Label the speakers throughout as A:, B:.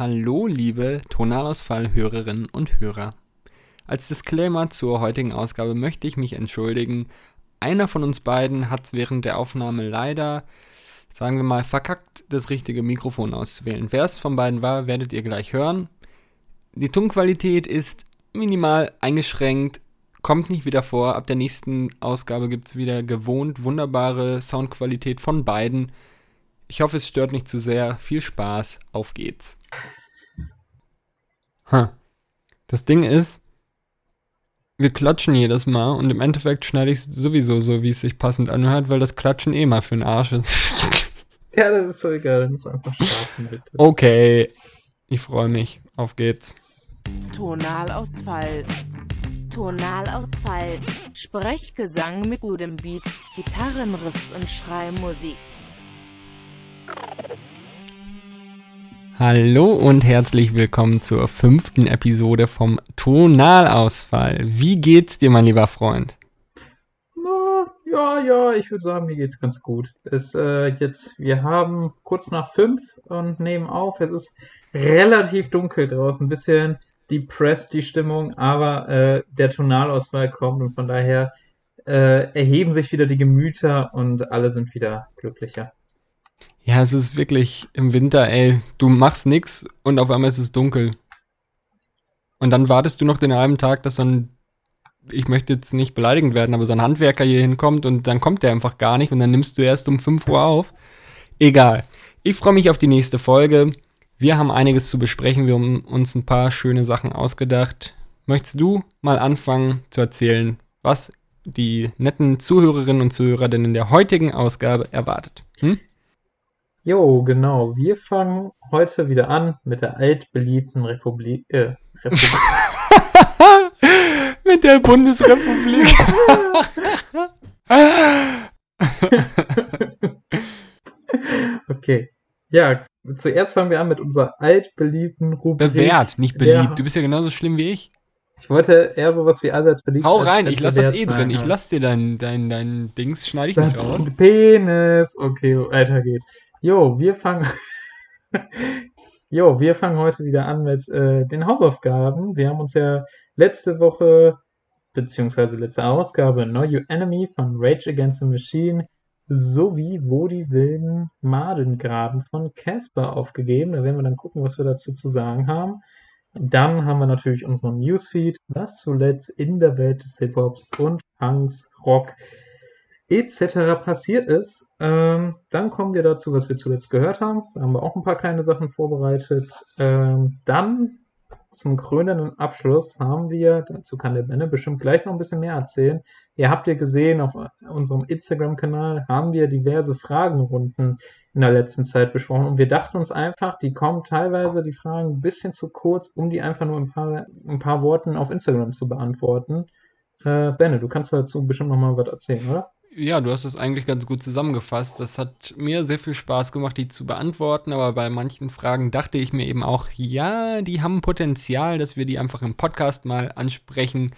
A: Hallo, liebe Tonalausfall-Hörerinnen und Hörer. Als Disclaimer zur heutigen Ausgabe möchte ich mich entschuldigen. Einer von uns beiden hat während der Aufnahme leider, sagen wir mal, verkackt, das richtige Mikrofon auszuwählen. Wer es von beiden war, werdet ihr gleich hören. Die Tonqualität ist minimal eingeschränkt, kommt nicht wieder vor. Ab der nächsten Ausgabe gibt es wieder gewohnt wunderbare Soundqualität von beiden. Ich hoffe, es stört nicht zu sehr. Viel Spaß, auf geht's. Ha. Das Ding ist, wir klatschen jedes Mal und im Endeffekt schneide ich es sowieso so, wie es sich passend anhört, weil das Klatschen eh mal für den Arsch ist.
B: Ja, das ist so egal, dann musst du einfach starten, bitte.
A: Okay, ich freue mich. Auf geht's.
C: Tonalausfall. Tonalausfall. Sprechgesang mit gutem Beat, Gitarrenriffs und Schreimusik.
A: Hallo und herzlich willkommen zur fünften Episode vom Tonalausfall. Wie geht's dir, mein lieber Freund?
B: Ja, ja, ich würde sagen, mir geht's ganz gut. Es, äh, jetzt, wir haben kurz nach fünf und nehmen auf. Es ist relativ dunkel draußen, ein bisschen depressed die Stimmung, aber äh, der Tonalausfall kommt und von daher äh, erheben sich wieder die Gemüter und alle sind wieder glücklicher.
A: Ja, es ist wirklich im Winter, ey, du machst nix und auf einmal ist es dunkel. Und dann wartest du noch den halben Tag, dass so ein, ich möchte jetzt nicht beleidigend werden, aber so ein Handwerker hier hinkommt und dann kommt der einfach gar nicht und dann nimmst du erst um 5 Uhr auf. Egal. Ich freue mich auf die nächste Folge. Wir haben einiges zu besprechen. Wir haben uns ein paar schöne Sachen ausgedacht. Möchtest du mal anfangen zu erzählen, was die netten Zuhörerinnen und Zuhörer denn in der heutigen Ausgabe erwartet? Hm?
B: Jo, genau. Wir fangen heute wieder an mit der altbeliebten Republik. Äh, Republik.
A: Mit der Bundesrepublik.
B: okay. Ja, zuerst fangen wir an mit unserer altbeliebten Rubrik.
A: Bewährt, nicht beliebt.
B: Ja.
A: Du bist ja genauso schlimm wie ich.
B: Ich wollte eher sowas wie allseits beliebt.
A: Hau rein, ich lass das eh drin. Ich lass dir dein, dein, dein Dings, schneide ich nicht raus.
B: Dein Penis. Okay, weiter geht's. Jo, wir fangen. jo, wir fangen heute wieder an mit äh, den Hausaufgaben. Wir haben uns ja letzte Woche, beziehungsweise letzte Ausgabe, Know Your Enemy von Rage Against the Machine sowie Wo die wilden Maden graben von Casper aufgegeben. Da werden wir dann gucken, was wir dazu zu sagen haben. Dann haben wir natürlich unseren Newsfeed, was zuletzt in der Welt des Hip-Hops und Punks, Rock etc. passiert ist. Ähm, dann kommen wir dazu, was wir zuletzt gehört haben. Da haben wir auch ein paar kleine Sachen vorbereitet. Ähm, dann zum krönenden Abschluss haben wir, dazu kann der Benne bestimmt gleich noch ein bisschen mehr erzählen. Ihr habt ja gesehen, auf unserem Instagram-Kanal haben wir diverse Fragenrunden in der letzten Zeit besprochen und wir dachten uns einfach, die kommen teilweise die Fragen ein bisschen zu kurz, um die einfach nur ein paar, ein paar Worten auf Instagram zu beantworten. Äh, Benne, du kannst dazu bestimmt noch mal was erzählen, oder?
A: Ja, du hast es eigentlich ganz gut zusammengefasst. Das hat mir sehr viel Spaß gemacht, die zu beantworten, aber bei manchen Fragen dachte ich mir eben auch, ja, die haben Potenzial, dass wir die einfach im Podcast mal ansprechen.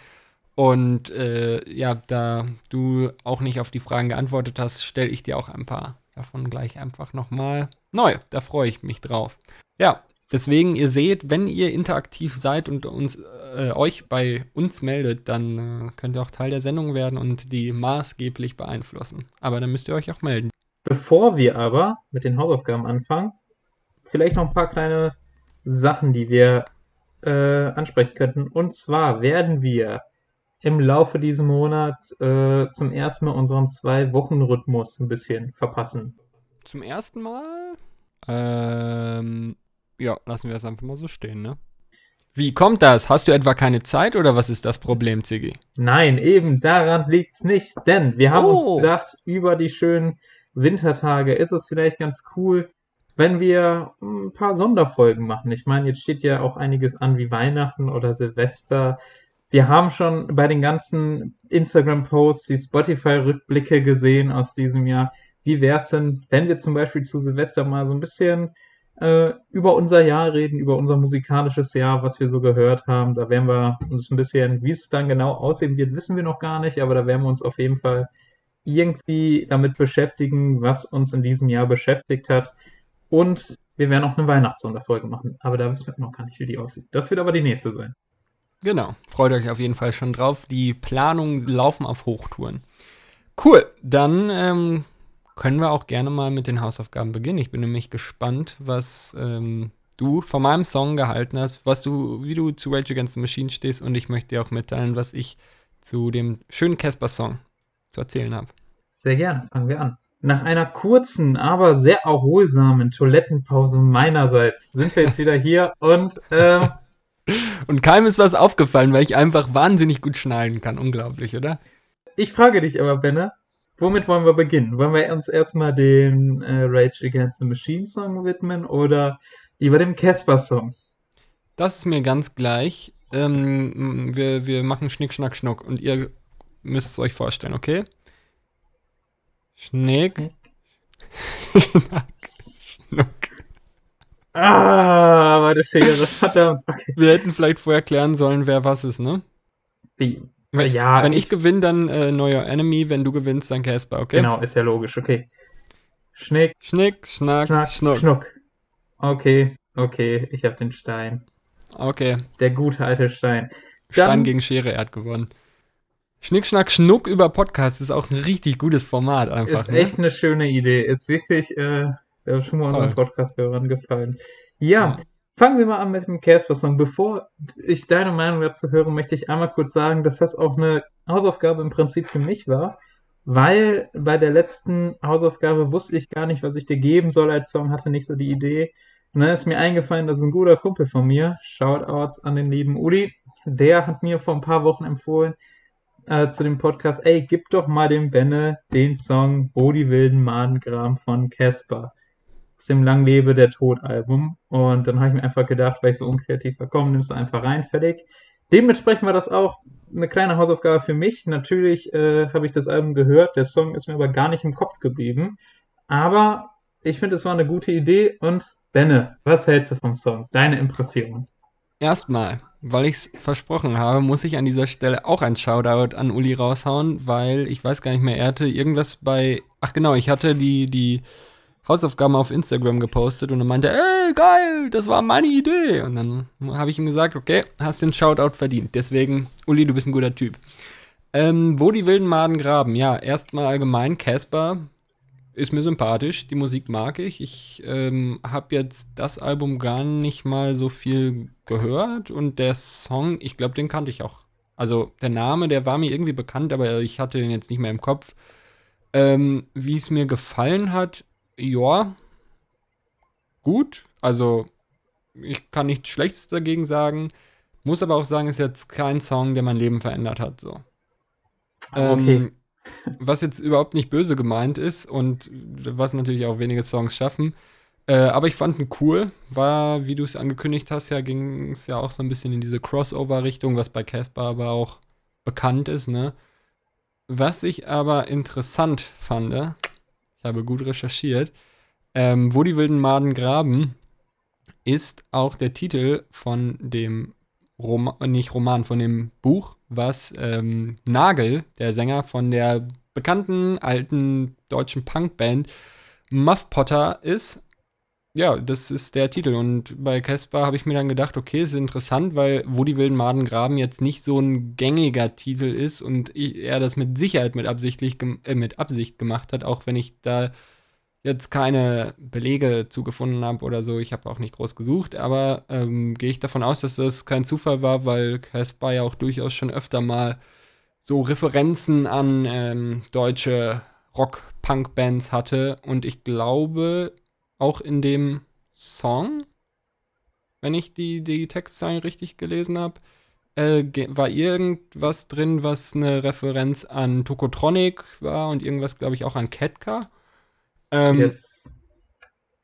A: Und äh, ja, da du auch nicht auf die Fragen geantwortet hast, stelle ich dir auch ein paar davon gleich einfach nochmal neu. Da freue ich mich drauf. Ja, deswegen, ihr seht, wenn ihr interaktiv seid und uns, äh, euch bei uns meldet, dann äh, könnt ihr auch Teil der Sendung werden und die maßgeblich beeinflussen. Aber dann müsst ihr euch auch melden.
B: Bevor wir aber mit den Hausaufgaben anfangen, vielleicht noch ein paar kleine Sachen, die wir äh, ansprechen könnten. Und zwar werden wir im Laufe dieses Monats äh, zum ersten Mal unseren Zwei-Wochen-Rhythmus ein bisschen verpassen.
A: Zum ersten Mal? Ähm, ja, lassen wir es einfach mal so stehen, ne? Wie kommt das? Hast du etwa keine Zeit oder was ist das Problem, Ziggy?
B: Nein, eben daran liegt's nicht, denn wir haben
A: Oh.
B: uns gedacht, über die schönen Wintertage ist es vielleicht ganz cool, wenn wir ein paar Sonderfolgen machen. Ich meine, jetzt steht ja auch einiges an wie Weihnachten oder Silvester. Wir haben schon bei den ganzen Instagram-Posts die Spotify-Rückblicke gesehen aus diesem Jahr. Wie wär's denn, wenn wir zum Beispiel zu Silvester mal so ein bisschen äh, über unser Jahr reden, über unser musikalisches Jahr, was wir so gehört haben. Da werden wir uns ein bisschen, wie es dann genau aussehen wird, wissen wir noch gar nicht, aber da werden wir uns auf jeden Fall irgendwie damit beschäftigen, was uns in diesem Jahr beschäftigt hat. Und wir werden auch eine Weihnachtssonderfolge machen. Aber da wissen wir noch gar nicht, wie die aussieht. Das wird aber die nächste sein.
A: Genau, freut euch auf jeden Fall schon drauf. Die Planungen laufen auf Hochtouren. Cool, dann ähm, können wir auch gerne mal mit den Hausaufgaben beginnen. Ich bin nämlich gespannt, was ähm, du von meinem Song gehalten hast, was du, wie du zu Rage Against the Machine stehst und ich möchte dir auch mitteilen, was ich zu dem schönen Casper-Song zu erzählen habe.
B: Sehr gerne, fangen wir an. Nach einer kurzen, aber sehr erholsamen Toilettenpause meinerseits sind wir jetzt wieder hier und äh,
A: Und keinem ist was aufgefallen, weil ich einfach wahnsinnig gut schneiden kann. Unglaublich, oder?
B: ich frage dich aber, Benne, womit wollen wir beginnen? Wollen wir uns erstmal dem äh, Rage Against the Machine Song widmen oder lieber dem Casper Song?
A: Das ist mir ganz gleich. Ähm, wir, wir machen Schnick, Schnack, Schnuck und ihr müsst es euch vorstellen, okay? Schnick, Schnack, Schnuck.
B: Ah, meine Schere, verdammt. Okay.
A: Wir hätten vielleicht vorher klären sollen, wer was ist, ne?
B: Wie?
A: Wenn,
B: Ja,
A: wenn ich,
B: ich-
A: gewinne, dann äh, neuer Enemy. Wenn du gewinnst, dann Casper, okay?
B: Genau, ist ja logisch, okay. Schnick,
A: Schnick, Schnack,
B: Schnack,
A: Schnuck.
B: Schnuck. Okay, okay, ich habe den Stein.
A: Okay,
B: Der gute alte Stein.
A: Stein
B: Dann-
A: gegen Schere, er hat gewonnen. Schnick, Schnack, Schnuck über Podcast ist auch ein richtig gutes Format einfach.
B: Ist
A: ne?
B: echt eine schöne Idee. Ist wirklich, äh, schon mal unseren. Podcast-Hörern gefallen. Ja,
A: Ja.
B: Fangen wir mal an mit dem Casper-Song. Bevor ich deine Meinung dazu höre, möchte ich einmal kurz sagen, dass das auch eine Hausaufgabe im Prinzip für mich war, weil bei der letzten Hausaufgabe wusste ich gar nicht, was ich dir geben soll als Song, hatte nicht so die Idee. Und dann ist mir eingefallen, dass ein guter Kumpel von mir, Shoutouts an den lieben Uli, der hat mir vor ein paar Wochen empfohlen, äh, zu dem Podcast, ey, gib doch mal dem Benne den Song Wo die wilden Maden graben von Casper aus dem Lang lebe der Tod Album. Und dann habe ich mir einfach gedacht, weil ich so unkreativ war, komm, nimmst du einfach rein, fertig. Dementsprechend war das auch eine kleine Hausaufgabe für mich. Natürlich äh, habe ich das Album gehört, der Song ist mir aber gar nicht im Kopf geblieben. Aber ich finde, es war eine gute Idee. Und Benne, was hältst du vom Song? Deine Impression?
A: Erstmal, weil ich es versprochen habe, muss ich an dieser Stelle auch ein Shoutout an Uli raushauen, weil ich weiß gar nicht mehr, er hatte irgendwas bei. Ach genau, ich hatte die, die Hausaufgaben auf Instagram gepostet und er meinte, ey, geil, das war meine Idee. Und dann habe ich ihm gesagt, okay, hast den Shoutout verdient. Deswegen, Uli, du bist ein guter Typ. Ähm, wo die wilden Maden graben, ja, erstmal allgemein, Casper ist mir sympathisch, die Musik mag ich. Ich ähm, habe jetzt das Album gar nicht mal so viel gehört und der Song, ich glaube, den kannte ich auch. Also der Name, der war mir irgendwie bekannt, aber ich hatte den jetzt nicht mehr im Kopf. Ähm, wie es mir gefallen hat, ja, gut. Also ich kann nichts Schlechtes dagegen sagen. Muss aber auch sagen, ist jetzt kein Song, der mein Leben verändert hat. So.
B: Okay.
A: Ähm, was jetzt überhaupt nicht böse gemeint ist und was natürlich auch wenige Songs schaffen. Äh, aber ich fand ihn cool. War, wie du es angekündigt hast, ja, ging es ja auch so ein bisschen in diese Crossover-Richtung, was bei Casper aber auch bekannt ist, ne? Was ich aber interessant fand, ich habe gut recherchiert, ähm, wo die wilden Maden graben, ist auch der Titel von dem Roman, nicht Roman, von dem Buch, was ähm, Nagel, der Sänger von der bekannten alten deutschen Punkband Muff Potter ist. Ja, das ist der Titel. Und bei Casper habe ich mir dann gedacht, okay, ist interessant, weil Wo die wilden Maden graben jetzt nicht so ein gängiger Titel ist und er das mit Sicherheit mit, absichtlich äh, mit Absicht gemacht hat, auch wenn ich da jetzt keine Belege zugefunden habe oder so. Ich habe auch nicht groß gesucht, aber ähm, gehe ich davon aus, dass das kein Zufall war, weil Casper ja auch durchaus schon öfter mal so Referenzen an ähm, deutsche Rock-Punk-Bands hatte. Und ich glaube, auch in dem Song, wenn ich die, die Textzeilen richtig gelesen habe, äh, war irgendwas drin, was eine Referenz an Tokotronic war und irgendwas, glaube ich, auch an Ketka. Ähm,
B: yes.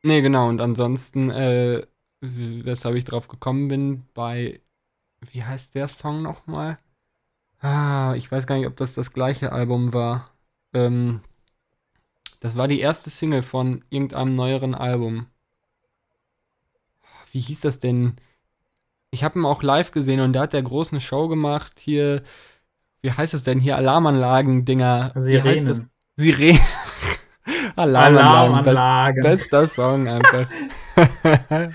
A: Nee, genau. Und ansonsten, äh, weshalb ich drauf gekommen bin, bei, wie heißt der Song nochmal? Ah, ich weiß gar nicht, ob das das gleiche Album war. Ähm, das war die erste Single von irgendeinem neueren Album. Wie hieß das denn? Ich habe ihn auch live gesehen und da hat der groß eine Show gemacht. Hier, wie heißt es denn hier? Alarmanlagen-Dinger. Das?
B: Sirenen.
A: Sirenen. Alarmanlagen.
B: Alarmanlage.
A: Bester Song einfach.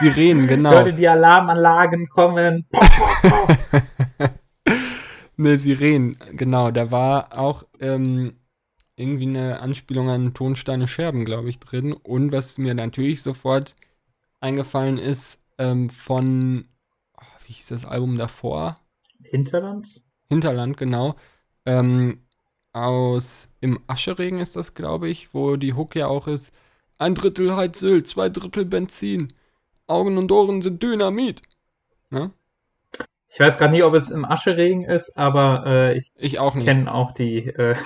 A: Sirenen, genau.
B: Hörte die Alarmanlagen kommen.
A: ne, Sirenen, genau. Da war auch ähm, irgendwie eine Anspielung an Tonsteine Scherben, glaube ich, drin. Und was mir natürlich sofort eingefallen ist, ähm, von, oh, wie hieß das Album davor?
B: Hinterland?
A: Hinterland, genau. Ähm, aus Im Ascheregen ist das, glaube ich, wo die Hook ja auch ist. Ein Drittel Heizöl, zwei Drittel Benzin. Augen und Ohren sind Dynamit. Ne?
B: Ich weiß gerade nicht, ob es im Ascheregen ist, aber äh, ich,
A: ich auch
B: kenne auch die, äh,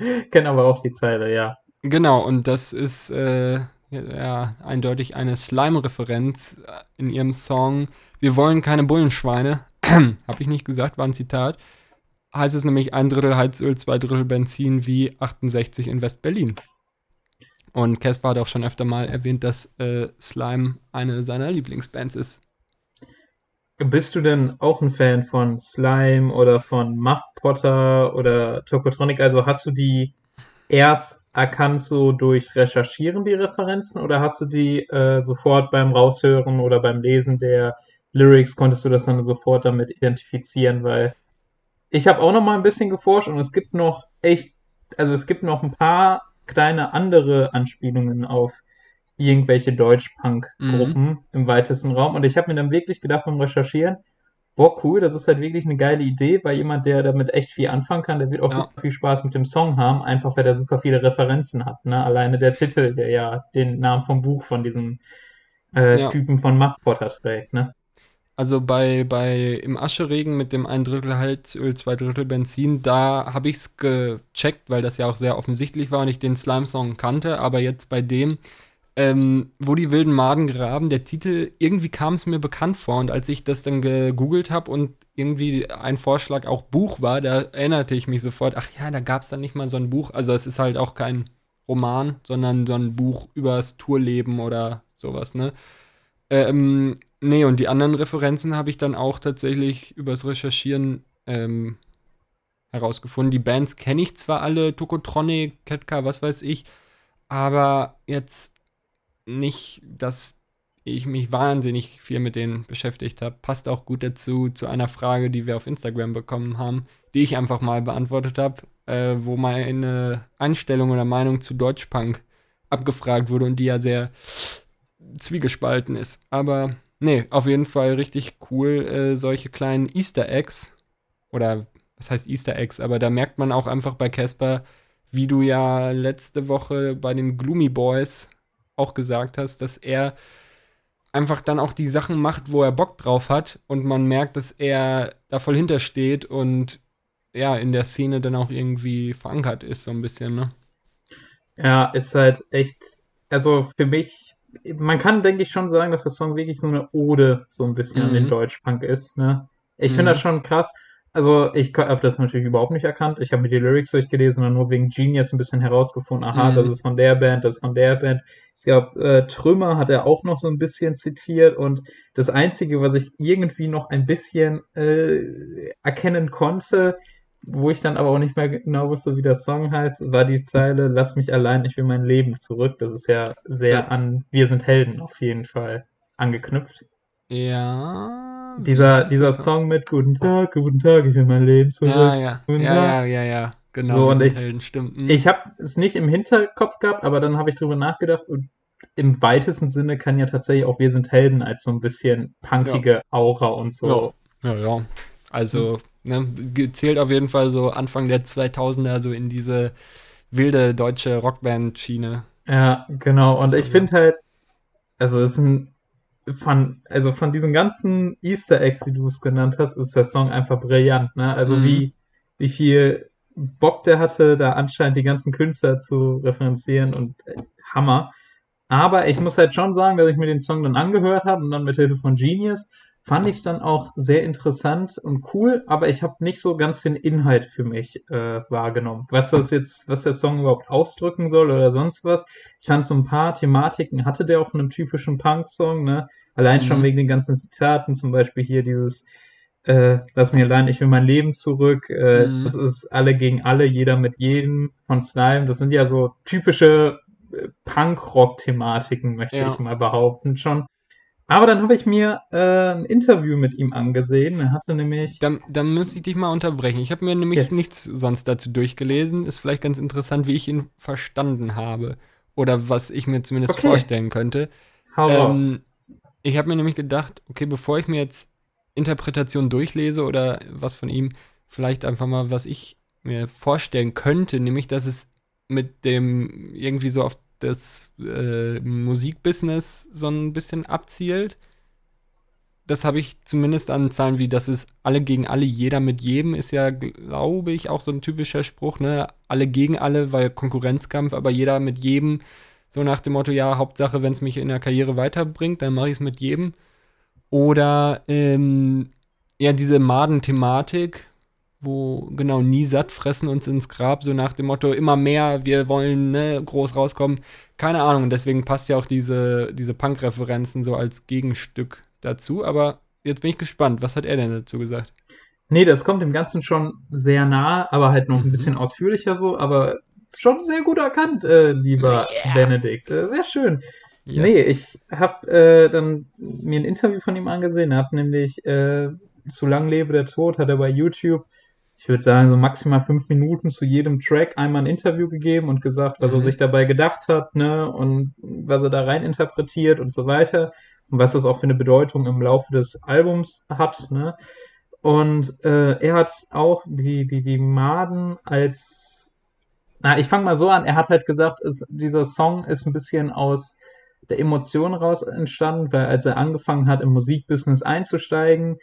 B: kenne aber auch die Zeile, ja.
A: Genau, und das ist äh, ja, eindeutig eine Slime-Referenz in ihrem Song Wir wollen keine Bullenschweine. Habe ich nicht gesagt, war ein Zitat heißt es nämlich ein Drittel Heizöl, zwei Drittel Benzin wie 68 in West-Berlin. Und Casper hat auch schon öfter mal erwähnt, dass äh, Slime eine seiner Lieblingsbands ist.
B: Bist du denn auch ein Fan von Slime oder von Muff Potter oder Tokotronic? Also hast du die erst erkannt so durch Recherchieren, die Referenzen, oder hast du die äh, sofort beim Raushören oder beim Lesen der Lyrics, konntest du das dann sofort damit identifizieren? Weil ich habe auch noch mal ein bisschen geforscht und es gibt noch echt, also es gibt noch ein paar kleine andere Anspielungen auf irgendwelche Deutsch-Punk-Gruppen mhm. im weitesten Raum. Und ich habe mir dann wirklich gedacht beim Recherchieren, boah, cool, das ist halt wirklich eine geile Idee, weil jemand, der damit echt viel anfangen kann, der wird auch ja. super viel Spaß mit dem Song haben, einfach weil der super viele Referenzen hat. Ne? Alleine der Titel, der ja den Namen vom Buch von diesem äh, ja. Typen von Muff Potter trägt. Ne?
A: Also bei, bei im Ascheregen mit dem ein Drittel Heizöl, zwei Drittel Benzin, da habe ich es gecheckt, weil das ja auch sehr offensichtlich war und ich den Slime-Song kannte. Aber jetzt bei dem, ähm, wo die wilden Maden graben, der Titel, irgendwie kam es mir bekannt vor. Und als ich das dann gegoogelt habe und irgendwie ein Vorschlag auch Buch war, da erinnerte ich mich sofort, ach ja, da gab es dann nicht mal so ein Buch. Also es ist halt auch kein Roman, sondern so ein Buch übers Tourleben oder sowas, ne? Ähm, Nee, und die anderen Referenzen habe ich dann auch tatsächlich übers Recherchieren ähm, herausgefunden. Die Bands kenne ich zwar alle, Tokotronic, Ketka, was weiß ich, aber jetzt nicht, dass ich mich wahnsinnig viel mit denen beschäftigt habe. Passt auch gut dazu, zu einer Frage, die wir auf Instagram bekommen haben, die ich einfach mal beantwortet habe, äh, wo meine Einstellung oder Meinung zu Deutschpunk abgefragt wurde und die ja sehr zwiegespalten ist. Aber Nee, auf jeden Fall richtig cool, äh, solche kleinen Easter Eggs. Oder was heißt Easter Eggs? Aber da merkt man auch einfach bei Casper, wie du ja letzte Woche bei den Gloomy Boys auch gesagt hast, dass er einfach dann auch die Sachen macht, wo er Bock drauf hat und man merkt, dass er da voll hintersteht und ja, in der Szene dann auch irgendwie verankert ist, so ein bisschen, ne?
B: Ja, ist halt echt, also für mich man kann, denke ich, schon sagen, dass der Song wirklich so eine Ode so ein bisschen mhm. an den mhm. Deutschpunk ist. Ne? Ich mhm. finde das schon krass. Also ich habe das natürlich überhaupt nicht erkannt. Ich habe mir die Lyrics durchgelesen und nur wegen Genius ein bisschen herausgefunden, aha, mhm. das ist von der Band, das ist von der Band. Ich glaube, äh, Trümmer hat er auch noch so ein bisschen zitiert und das Einzige, was ich irgendwie noch ein bisschen äh, erkennen konnte, wo ich dann aber auch nicht mehr genau wusste, wie der Song heißt, war die Zeile Lass mich allein, ich will mein Leben zurück. Das ist ja sehr ja. an Wir sind Helden auf jeden Fall angeknüpft.
A: Ja.
B: Dieser, dieser Song mit Guten Tag, guten Tag, ich will mein Leben zurück.
A: Ja, ja. ja, ja, ja, ja,
B: genau. So, und ich, Helden, stimmt. Ich habe es nicht im Hinterkopf gehabt, aber dann habe ich drüber nachgedacht und im weitesten Sinne kann ja tatsächlich auch Wir sind Helden als so ein bisschen punkige ja. Aura und so.
A: Ja, ja. ja. Also Ne? Zählt auf jeden Fall so Anfang der 2000er so in diese wilde deutsche Rockband-Schiene.
B: Ja, genau. Und ich finde halt, also es ist ein von, also von diesen ganzen Easter Eggs, wie du es genannt hast, ist der Song einfach brillant, ne? Also mhm. wie, wie viel Bock der hatte, da anscheinend die ganzen Künstler zu referenzieren und äh, Hammer. Aber ich muss halt schon sagen, dass ich mir den Song dann angehört habe und dann mit Hilfe von Genius fand ich es dann auch sehr interessant und cool, aber ich habe nicht so ganz den Inhalt für mich äh, wahrgenommen. Was das jetzt, was der Song überhaupt ausdrücken soll oder sonst was. Ich fand so ein paar Thematiken hatte der auch von einem typischen Punk-Song, ne? Allein mhm. schon wegen den ganzen Zitaten, zum Beispiel hier dieses äh, Lass mich allein, ich will mein Leben zurück. Äh, mhm. Das ist alle gegen alle, jeder mit jedem von Slime. Das sind ja so typische äh, Punk-Rock-Thematiken, möchte
A: Ja.
B: ich mal behaupten, schon. Aber dann habe ich mir äh, ein Interview mit ihm angesehen. Er hatte nämlich.
A: Dann, dann muss ich dich mal unterbrechen. Ich habe mir nämlich
B: Yes.
A: nichts sonst dazu durchgelesen. Ist vielleicht ganz interessant, wie ich ihn verstanden habe. Oder was ich mir zumindest
B: Okay.
A: vorstellen könnte.
B: Hau.
A: Ähm, ich habe mir nämlich gedacht, okay, bevor ich mir jetzt Interpretation durchlese oder was von ihm, vielleicht einfach mal, was ich mir vorstellen könnte, nämlich, dass es mit dem irgendwie so auf das äh, Musikbusiness so ein bisschen abzielt. Das habe ich zumindest an Zahlen wie, das ist alle gegen alle, jeder mit jedem, ist ja, glaube ich, auch so ein typischer Spruch, ne? Alle gegen alle, weil Konkurrenzkampf, aber jeder mit jedem, so nach dem Motto, ja, Hauptsache, wenn es mich in der Karriere weiterbringt, dann mache ich es mit jedem. Oder ähm, ja, diese Maden-Thematik, wo genau nie satt fressen uns ins Grab, so nach dem Motto, immer mehr, wir wollen ne, groß rauskommen. Keine Ahnung, und deswegen passt ja auch diese, diese Punk-Referenzen so als Gegenstück dazu. Aber jetzt bin ich gespannt, was hat er denn dazu gesagt?
B: Nee, das kommt dem Ganzen schon sehr nah, aber halt noch ein
A: Mhm.
B: bisschen ausführlicher so, aber schon sehr gut erkannt, äh, lieber Benedikt. Äh, sehr schön.
A: Yes.
B: Nee, ich habe äh, dann mir ein Interview von ihm angesehen. Er hat nämlich äh, zu lang lebe der Tod, hat er bei YouTube, ich würde sagen, so maximal fünf Minuten zu jedem Track einmal ein Interview gegeben und gesagt, was er
A: Mhm.
B: sich dabei gedacht hat, ne, und was er da rein interpretiert und so weiter. Und was das auch für eine Bedeutung im Laufe des Albums hat, ne. Und äh, er hat auch die, die, die Maden als na, ich fange mal so an. Er hat halt gesagt, es, dieser Song ist ein bisschen aus der Emotion raus entstanden, weil als er angefangen hat, im Musikbusiness einzusteigen,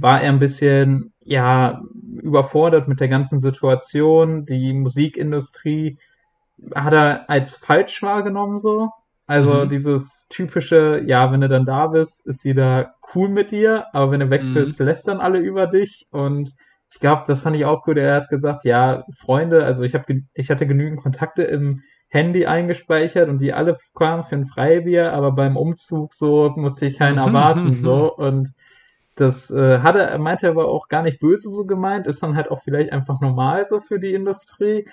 B: war er ein bisschen, ja, überfordert mit der ganzen Situation. Die Musikindustrie hat er als falsch wahrgenommen, so. Also
A: Mhm.
B: dieses typische, ja, wenn du dann da bist, ist sie da cool mit dir, aber wenn du weg
A: Mhm.
B: bist, lästern alle über dich und ich glaube, das fand ich auch gut. Er hat gesagt, ja, Freunde, also ich habe ich hatte genügend Kontakte im Handy eingespeichert und die alle kamen für ein Freibier, aber beim Umzug so musste ich keinen erwarten so und das äh, hat er, meinte er aber auch gar nicht böse so gemeint, ist dann halt auch vielleicht einfach normal so für die Industrie.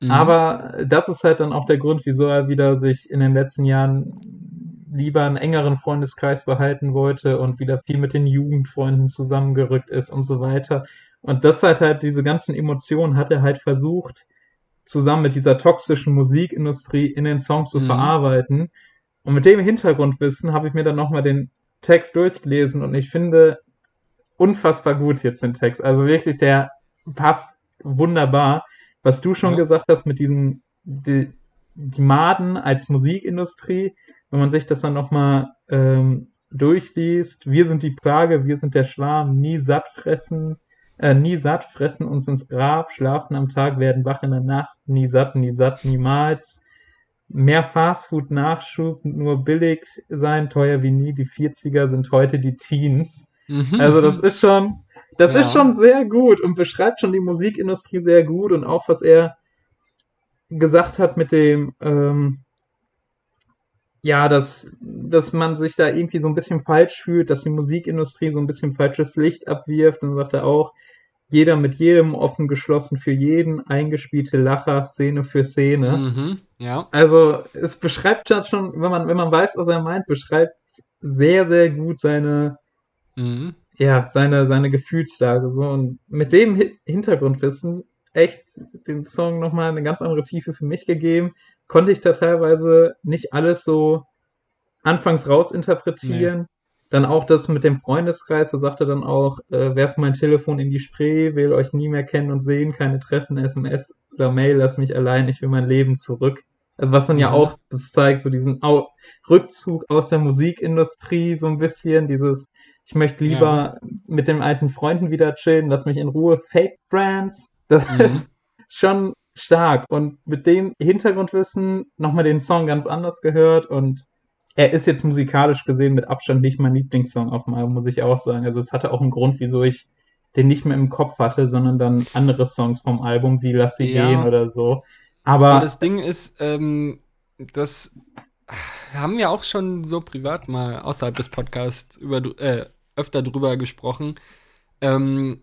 A: Mhm.
B: Aber das ist halt dann auch der Grund, wieso er wieder sich in den letzten Jahren lieber einen engeren Freundeskreis behalten wollte und wieder viel mit den Jugendfreunden zusammengerückt ist und so weiter. Und das hat halt diese ganzen Emotionen hat er halt versucht, zusammen mit dieser toxischen Musikindustrie in den Song zu
A: Mhm.
B: verarbeiten. Und mit dem Hintergrundwissen habe ich mir dann nochmal den Text durchgelesen und ich finde unfassbar gut jetzt den Text. Also wirklich, der passt wunderbar. Was du schon
A: Ja.
B: gesagt hast mit diesen, die, die Maden als Musikindustrie, wenn man sich das dann nochmal ähm, durchliest, wir sind die Plage, wir sind der Schwarm, nie satt fressen, äh, nie satt, fressen uns ins Grab, schlafen am Tag, werden wach in der Nacht, nie satt, nie satt, niemals. Mehr Fastfood Nachschub, nur billig sein, teuer wie nie. Die 40er sind heute die Teens.
A: Mhm.
B: Also das ist schon, das
A: Ja.
B: ist schon sehr gut und beschreibt schon die Musikindustrie sehr gut und auch was er gesagt hat mit dem, ähm, ja, dass, dass man sich da irgendwie so ein bisschen falsch fühlt, dass die Musikindustrie so ein bisschen falsches Licht abwirft. Dann sagt er auch, jeder mit jedem offen geschlossen für jeden, eingespielte Lacher, Szene für Szene.
A: Mhm. Ja.
B: Also es beschreibt schon, wenn man, wenn man weiß, was er meint, beschreibt sehr, sehr gut seine,
A: Mhm.
B: ja, seine, seine Gefühlslage. So. Und mit dem Hi- Hintergrundwissen echt dem Song nochmal eine ganz andere Tiefe für mich gegeben. Konnte ich da teilweise nicht alles so anfangs rausinterpretieren. Dann auch das mit dem Freundeskreis, da sagte dann auch, äh, werf mein Telefon in die Spree, will euch nie mehr kennen und sehen, keine Treffen, SMS oder Mail, lass mich allein, ich will mein Leben zurück. Also was dann ja
A: Mhm.
B: auch, das zeigt so diesen Au Rückzug aus der Musikindustrie so ein bisschen, dieses, ich möchte lieber mit den alten Freunden wieder chillen, lass mich in Ruhe, Fake Brands, das
A: Mhm.
B: ist schon stark und mit dem Hintergrundwissen nochmal den Song ganz anders gehört und er ist jetzt musikalisch gesehen mit Abstand nicht mein Lieblingssong auf dem Album, muss ich auch sagen. Also es hatte auch einen Grund, wieso ich den nicht mehr im Kopf hatte, sondern dann andere Songs vom Album wie Lass sie
A: Ja.
B: gehen oder so.
A: Aber
B: Aber
A: das Ding ist, ähm, das haben wir auch schon so privat mal außerhalb des Podcasts über, äh, öfter drüber gesprochen, ähm,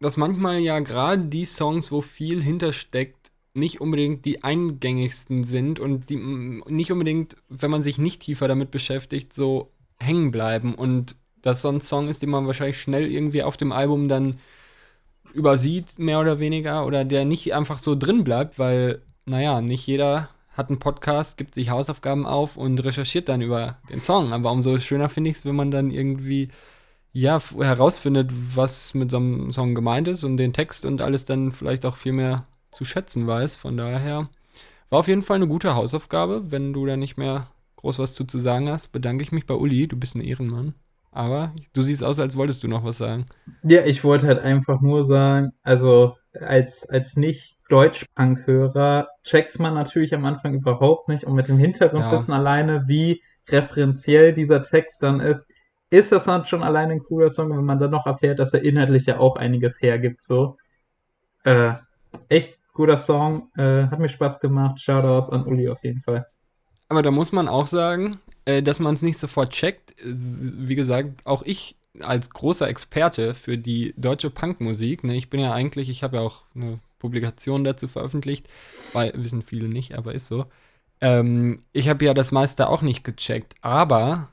A: dass manchmal ja gerade die Songs, wo viel hintersteckt, nicht unbedingt die eingängigsten sind und die nicht unbedingt, wenn man sich nicht tiefer damit beschäftigt, so hängen bleiben. Und das so ein Song ist, den man wahrscheinlich schnell irgendwie auf dem Album dann übersieht, mehr oder weniger, oder der nicht einfach so drin bleibt, weil, naja, nicht jeder hat einen Podcast, gibt sich Hausaufgaben auf und recherchiert dann über den Song. Aber umso schöner finde ich es, wenn man dann irgendwie ja, herausfindet, was mit so einem Song gemeint ist und den Text und alles dann vielleicht auch viel mehr zu schätzen weiß. Von daher war auf jeden Fall eine gute Hausaufgabe. Wenn du da nicht mehr groß was zu, zu sagen hast, bedanke ich mich bei Uli. Du bist ein Ehrenmann. Aber du siehst aus, als wolltest du noch was sagen.
B: Ja, ich wollte halt einfach nur sagen, also als, als Nicht-Deutsch-Punk-Hörer checkt man natürlich am Anfang überhaupt nicht und mit dem Hintergrundwissen ja. alleine, wie referenziell dieser Text dann ist, ist das dann schon alleine ein cooler Song, wenn man dann noch erfährt, dass er inhaltlich ja auch einiges hergibt, so. Äh, echt guter Song, äh, hat mir Spaß gemacht. Shoutouts an Uli auf jeden Fall.
A: Aber da muss man auch sagen, äh, dass man es nicht sofort checkt. Wie gesagt, auch ich als großer Experte für die deutsche Punkmusik, ne, ich bin ja eigentlich, ich habe ja auch eine Publikation dazu veröffentlicht, weil wissen viele nicht, aber ist so. Ähm, ich habe ja das meiste auch nicht gecheckt, aber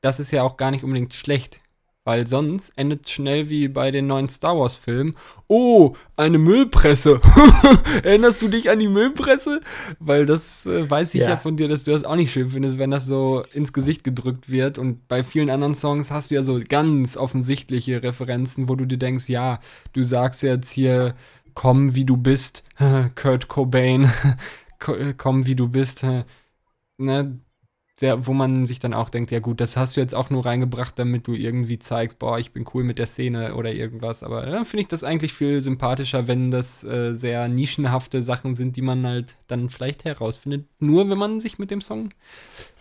A: das ist ja auch gar nicht unbedingt schlecht. Weil sonst endet schnell wie bei den neuen Star Wars-Filmen. Oh, eine Müllpresse. Erinnerst du dich an die Müllpresse? Weil das äh, weiß ich ja. ja. von dir, dass du das auch nicht schön findest, wenn das so ins Gesicht gedrückt wird. Und bei vielen anderen Songs hast du ja so ganz offensichtliche Referenzen, wo du dir denkst, ja, du sagst jetzt hier, komm wie du bist, Kurt Cobain, komm wie du bist. Ne, der, wo man sich dann auch denkt, ja gut, das hast du jetzt auch nur reingebracht, damit du irgendwie zeigst, boah, ich bin cool mit der Szene oder irgendwas. Aber dann finde ich das eigentlich viel sympathischer, wenn das äh, sehr nischenhafte Sachen sind, die man halt dann vielleicht herausfindet, nur wenn man sich mit dem Song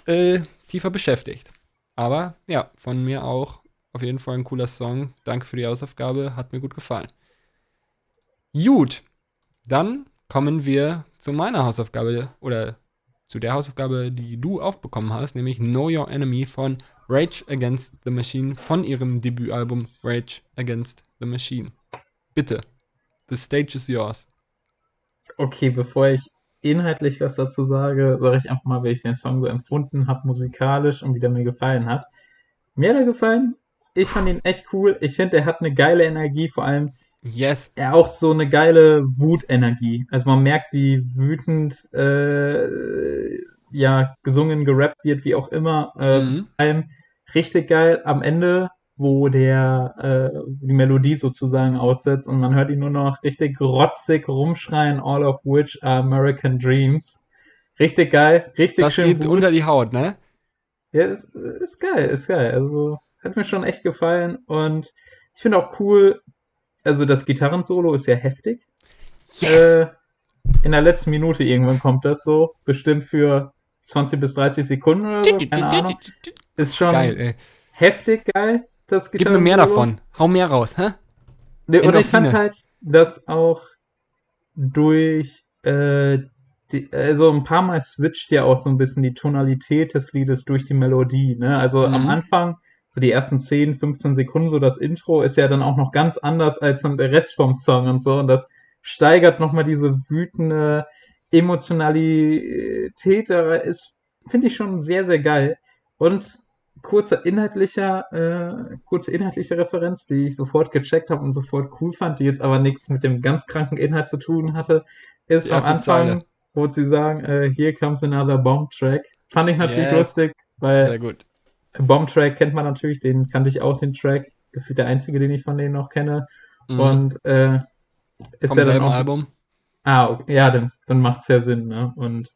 A: äh, tiefer beschäftigt. Aber ja, von mir auch auf jeden Fall ein cooler Song. Danke für die Hausaufgabe, hat mir gut gefallen. Gut, dann kommen wir zu meiner Hausaufgabe oder zu der Hausaufgabe, die du auch bekommen hast, nämlich Know Your Enemy von Rage Against the Machine von ihrem Debütalbum Rage Against the Machine. Bitte, the stage is yours.
B: Okay, bevor ich inhaltlich was dazu sage, sage ich einfach mal, wie ich den Song so empfunden habe, musikalisch und wie der mir gefallen hat. Mir hat er gefallen. Ich fand ihn echt cool. Ich finde, er hat eine geile Energie, vor allem
A: Yes.
B: Er auch so eine geile Wutenergie. Also man merkt, wie wütend äh, ja gesungen, gerappt wird, wie auch immer. Äh, mhm. allem richtig geil am Ende, wo der äh, die Melodie sozusagen aussetzt und man hört ihn nur noch richtig rotzig rumschreien, all of which are American Dreams. Richtig geil, richtig
A: das
B: schön.
A: Das geht gut. unter die Haut, ne?
B: Ja, ist, ist geil, ist geil. Also hat mir schon echt gefallen und ich finde auch cool, also das Gitarrensolo ist ja heftig.
A: Yes! Äh,
B: in der letzten Minute irgendwann kommt das so, bestimmt für 20 bis 30 Sekunden oder so, keine Ahnung. Ist schon geil, heftig geil,
A: das Gitarrensolo. Gib mir mehr davon, hau mehr raus, hä?
B: Ne, und ich fand halt, dass auch durch äh, die, also ein paar Mal switcht ja auch so ein bisschen die Tonalität des Liedes durch die Melodie, ne? Also mhm. am Anfang so die ersten 10, 15 Sekunden, so das Intro ist ja dann auch noch ganz anders als dann der Rest vom Song und so. Und das steigert nochmal diese wütende Emotionalität. Da ist, finde ich schon sehr, sehr geil. Und kurzer inhaltlicher, äh, kurze inhaltliche Referenz, die ich sofort gecheckt habe und sofort cool fand, die jetzt aber nichts mit dem ganz kranken Inhalt zu tun hatte, ist am Anfang, Zeile. wo sie sagen, äh, here comes another bomb track. Fand ich natürlich yes. lustig, weil Sehr gut. Bomb-Track kennt man natürlich, den kannte ich auch, den Track. Gefühlt der einzige, den ich von denen noch kenne. Mhm. Und äh, ist Vom ja dann auch,
A: Album.
B: Ah, okay. ja, dann, dann macht es ja Sinn, ne? Und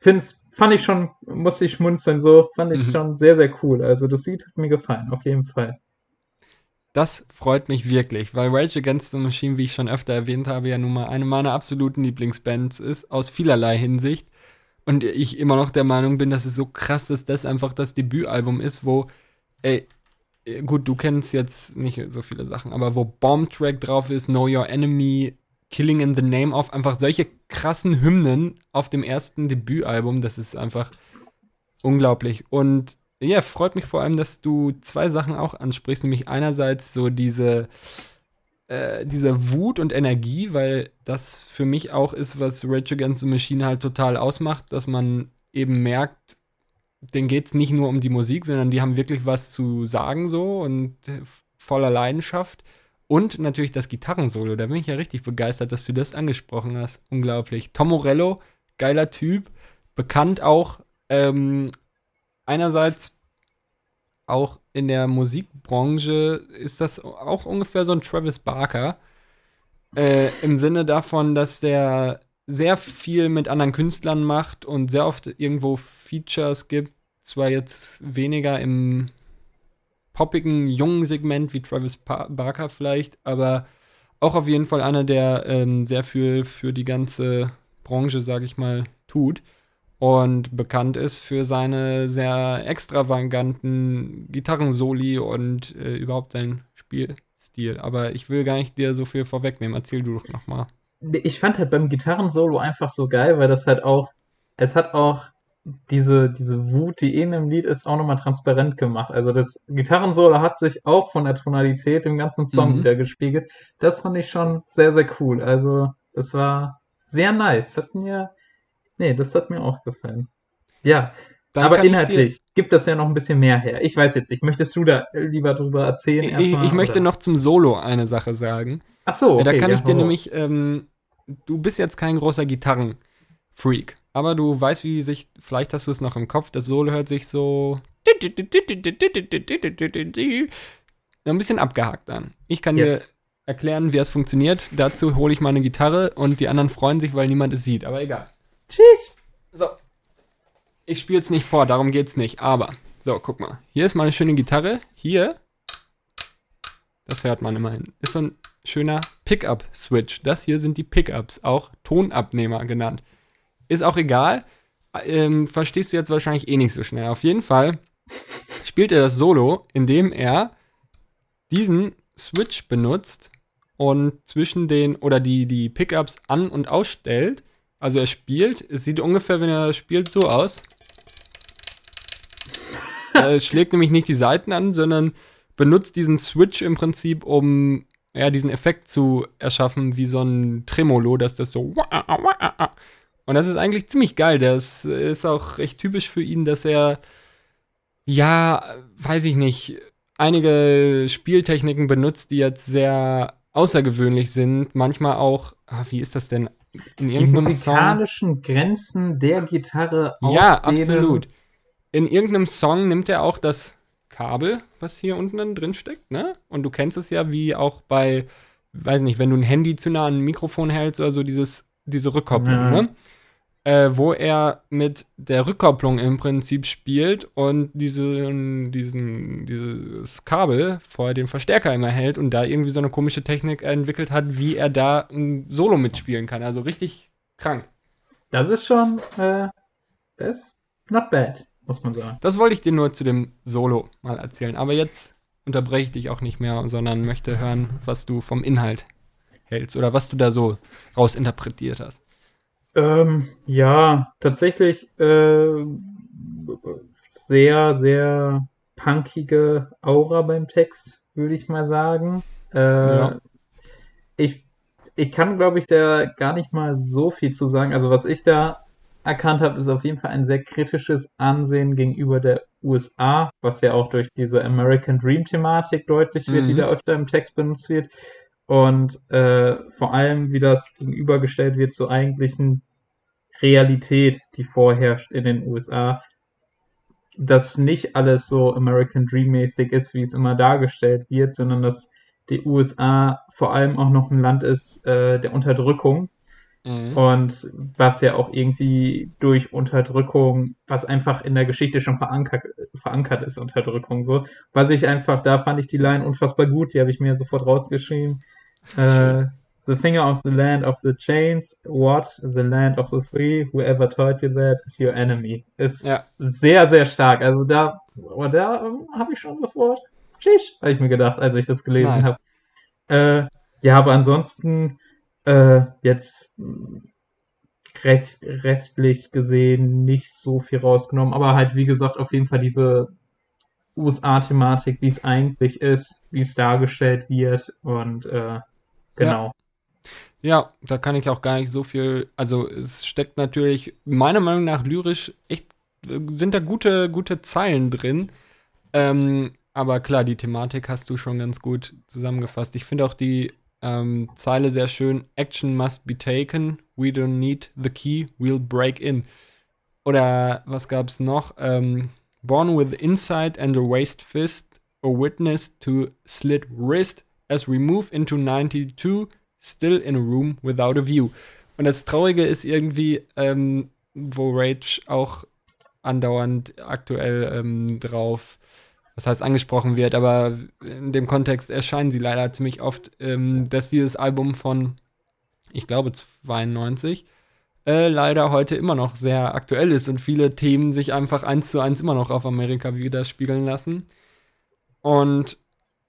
B: find's, fand ich schon, musste ich schmunzeln, so, fand ich mhm. schon sehr, sehr cool. Also das Lied hat mir gefallen, auf jeden Fall.
A: Das freut mich wirklich, weil Rage Against the Machine, wie ich schon öfter erwähnt habe, ja nun mal eine meiner absoluten Lieblingsbands ist, aus vielerlei Hinsicht. Und ich immer noch der Meinung bin, dass es so krass ist, dass einfach das Debütalbum ist, wo, ey, gut, du kennst jetzt nicht so viele Sachen, aber wo Bomb Track drauf ist, Know Your Enemy, Killing in the Name of, einfach solche krassen Hymnen auf dem ersten Debütalbum, das ist einfach unglaublich. Und ja, freut mich vor allem, dass du zwei Sachen auch ansprichst, nämlich einerseits so diese äh, dieser Wut und Energie, weil das für mich auch ist, was Rage Against the Machine halt total ausmacht, dass man eben merkt, denen geht es nicht nur um die Musik, sondern die haben wirklich was zu sagen so und voller Leidenschaft. Und natürlich das Gitarrensolo, da bin ich ja richtig begeistert, dass du das angesprochen hast. Unglaublich. Tom Morello, geiler Typ, bekannt auch ähm, einerseits auch in der Musikbranche ist das auch ungefähr so ein Travis Barker. Äh, Im Sinne davon, dass der sehr viel mit anderen Künstlern macht und sehr oft irgendwo Features gibt. Zwar jetzt weniger im poppigen, jungen Segment wie Travis pa Barker vielleicht, aber auch auf jeden Fall einer, der ähm, sehr viel für die ganze Branche, sag ich mal, tut und bekannt ist für seine sehr extravaganten Gitarrensoli und äh, überhaupt seinen Spielstil. Aber ich will gar nicht dir so viel vorwegnehmen. Erzähl du doch nochmal.
B: Ich fand halt beim Gitarrensolo einfach so geil, weil das halt auch, es hat auch diese, diese Wut, die in dem Lied ist, auch nochmal transparent gemacht. Also das Gitarrensolo hat sich auch von der Tonalität im ganzen Song mhm. wieder gespiegelt. Das fand ich schon sehr, sehr cool. Also das war sehr nice. Hat mir Nee, das hat mir auch gefallen. Ja, Dann aber inhaltlich gibt das ja noch ein bisschen mehr her. Ich weiß jetzt nicht, möchtest du da lieber drüber erzählen?
A: Ich, erstmal, ich möchte noch zum Solo eine Sache sagen.
B: Ach so,
A: okay, Da kann ja, ich dir nämlich, ähm, du bist jetzt kein großer Gitarrenfreak, aber du weißt, wie sich, vielleicht hast du es noch im Kopf, das Solo hört sich so ein bisschen abgehakt an. Ich kann yes. dir erklären, wie es funktioniert. Dazu hole ich meine Gitarre und die anderen freuen sich, weil niemand es sieht, aber egal. Tschüss. So. Ich spiele es nicht vor, darum geht's nicht. Aber, so, guck mal. Hier ist meine schöne Gitarre. Hier. Das hört man immerhin. Ist so ein schöner Pickup-Switch. Das hier sind die Pickups, auch Tonabnehmer genannt. Ist auch egal. Ähm, verstehst du jetzt wahrscheinlich eh nicht so schnell. Auf jeden Fall spielt er das Solo, indem er diesen Switch benutzt und zwischen den oder die, die Pickups an- und ausstellt also er spielt, es sieht ungefähr, wenn er spielt, so aus. er schlägt nämlich nicht die Seiten an, sondern benutzt diesen Switch im Prinzip, um ja, diesen Effekt zu erschaffen, wie so ein Tremolo, dass das so. Und das ist eigentlich ziemlich geil. Das ist auch recht typisch für ihn, dass er, ja, weiß ich nicht, einige Spieltechniken benutzt, die jetzt sehr außergewöhnlich sind. Manchmal auch, ah, wie ist das denn?
B: In irgendeinem die musikalischen Song. Grenzen der Gitarre
A: aus. Ja, absolut. In irgendeinem Song nimmt er auch das Kabel, was hier unten drin steckt, ne? Und du kennst es ja, wie auch bei, weiß nicht, wenn du ein Handy zu nah an ein Mikrofon hältst oder so, dieses, diese Rückkopplung, ja. ne? Äh, wo er mit der Rückkopplung im Prinzip spielt und diesen, diesen, dieses Kabel vor den Verstärker immer hält und da irgendwie so eine komische Technik entwickelt hat, wie er da ein Solo mitspielen kann. Also richtig krank.
B: Das ist schon, äh, das ist not bad, muss man sagen.
A: Das wollte ich dir nur zu dem Solo mal erzählen. Aber jetzt unterbreche ich dich auch nicht mehr, sondern möchte hören, was du vom Inhalt hältst oder was du da so rausinterpretiert hast.
B: Ähm, ja, tatsächlich äh, sehr, sehr punkige Aura beim Text, würde ich mal sagen. Äh, ja. Ich, ich kann, glaube ich, da gar nicht mal so viel zu sagen. Also, was ich da erkannt habe, ist auf jeden Fall ein sehr kritisches Ansehen gegenüber der USA, was ja auch durch diese American Dream-Thematik deutlich wird, mhm. die da öfter im Text benutzt wird und äh, vor allem, wie das gegenübergestellt wird zur eigentlichen Realität, die vorherrscht in den USA, dass nicht alles so American Dream-mäßig ist, wie es immer dargestellt wird, sondern dass die USA vor allem auch noch ein Land ist äh, der Unterdrückung. Mhm. Und was ja auch irgendwie durch Unterdrückung, was einfach in der Geschichte schon verankert, verankert ist, Unterdrückung so. Was ich einfach, da fand ich die Line unfassbar gut, die habe ich mir sofort rausgeschrieben. Äh, the finger of the land of the chains, what the land of the free, whoever taught you that is your enemy. Ist ja. sehr, sehr stark. Also da, oh, da habe ich schon sofort, tschüss, habe ich mir gedacht, als ich das gelesen nice. habe. Äh, ja, aber ansonsten äh, jetzt rest, restlich gesehen nicht so viel rausgenommen, aber halt wie gesagt auf jeden Fall diese USA-Thematik, wie es eigentlich ist, wie es dargestellt wird und äh, Genau.
A: Ja, da kann ich auch gar nicht so viel. Also, es steckt natürlich, meiner Meinung nach, lyrisch echt, sind da gute, gute Zeilen drin. Ähm, aber klar, die Thematik hast du schon ganz gut zusammengefasst. Ich finde auch die ähm, Zeile sehr schön. Action must be taken. We don't need the key. We'll break in. Oder was gab's noch? Ähm, Born with insight and a waist fist. A witness to slit wrist. As we move into 92. Still in a room without a view. Und das Traurige ist irgendwie, ähm, wo Rage auch andauernd aktuell ähm, drauf was heißt angesprochen wird, aber in dem Kontext erscheinen sie leider ziemlich oft, ähm, dass dieses Album von, ich glaube, 92 äh, leider heute immer noch sehr aktuell ist und viele Themen sich einfach eins zu eins immer noch auf Amerika widerspiegeln lassen. Und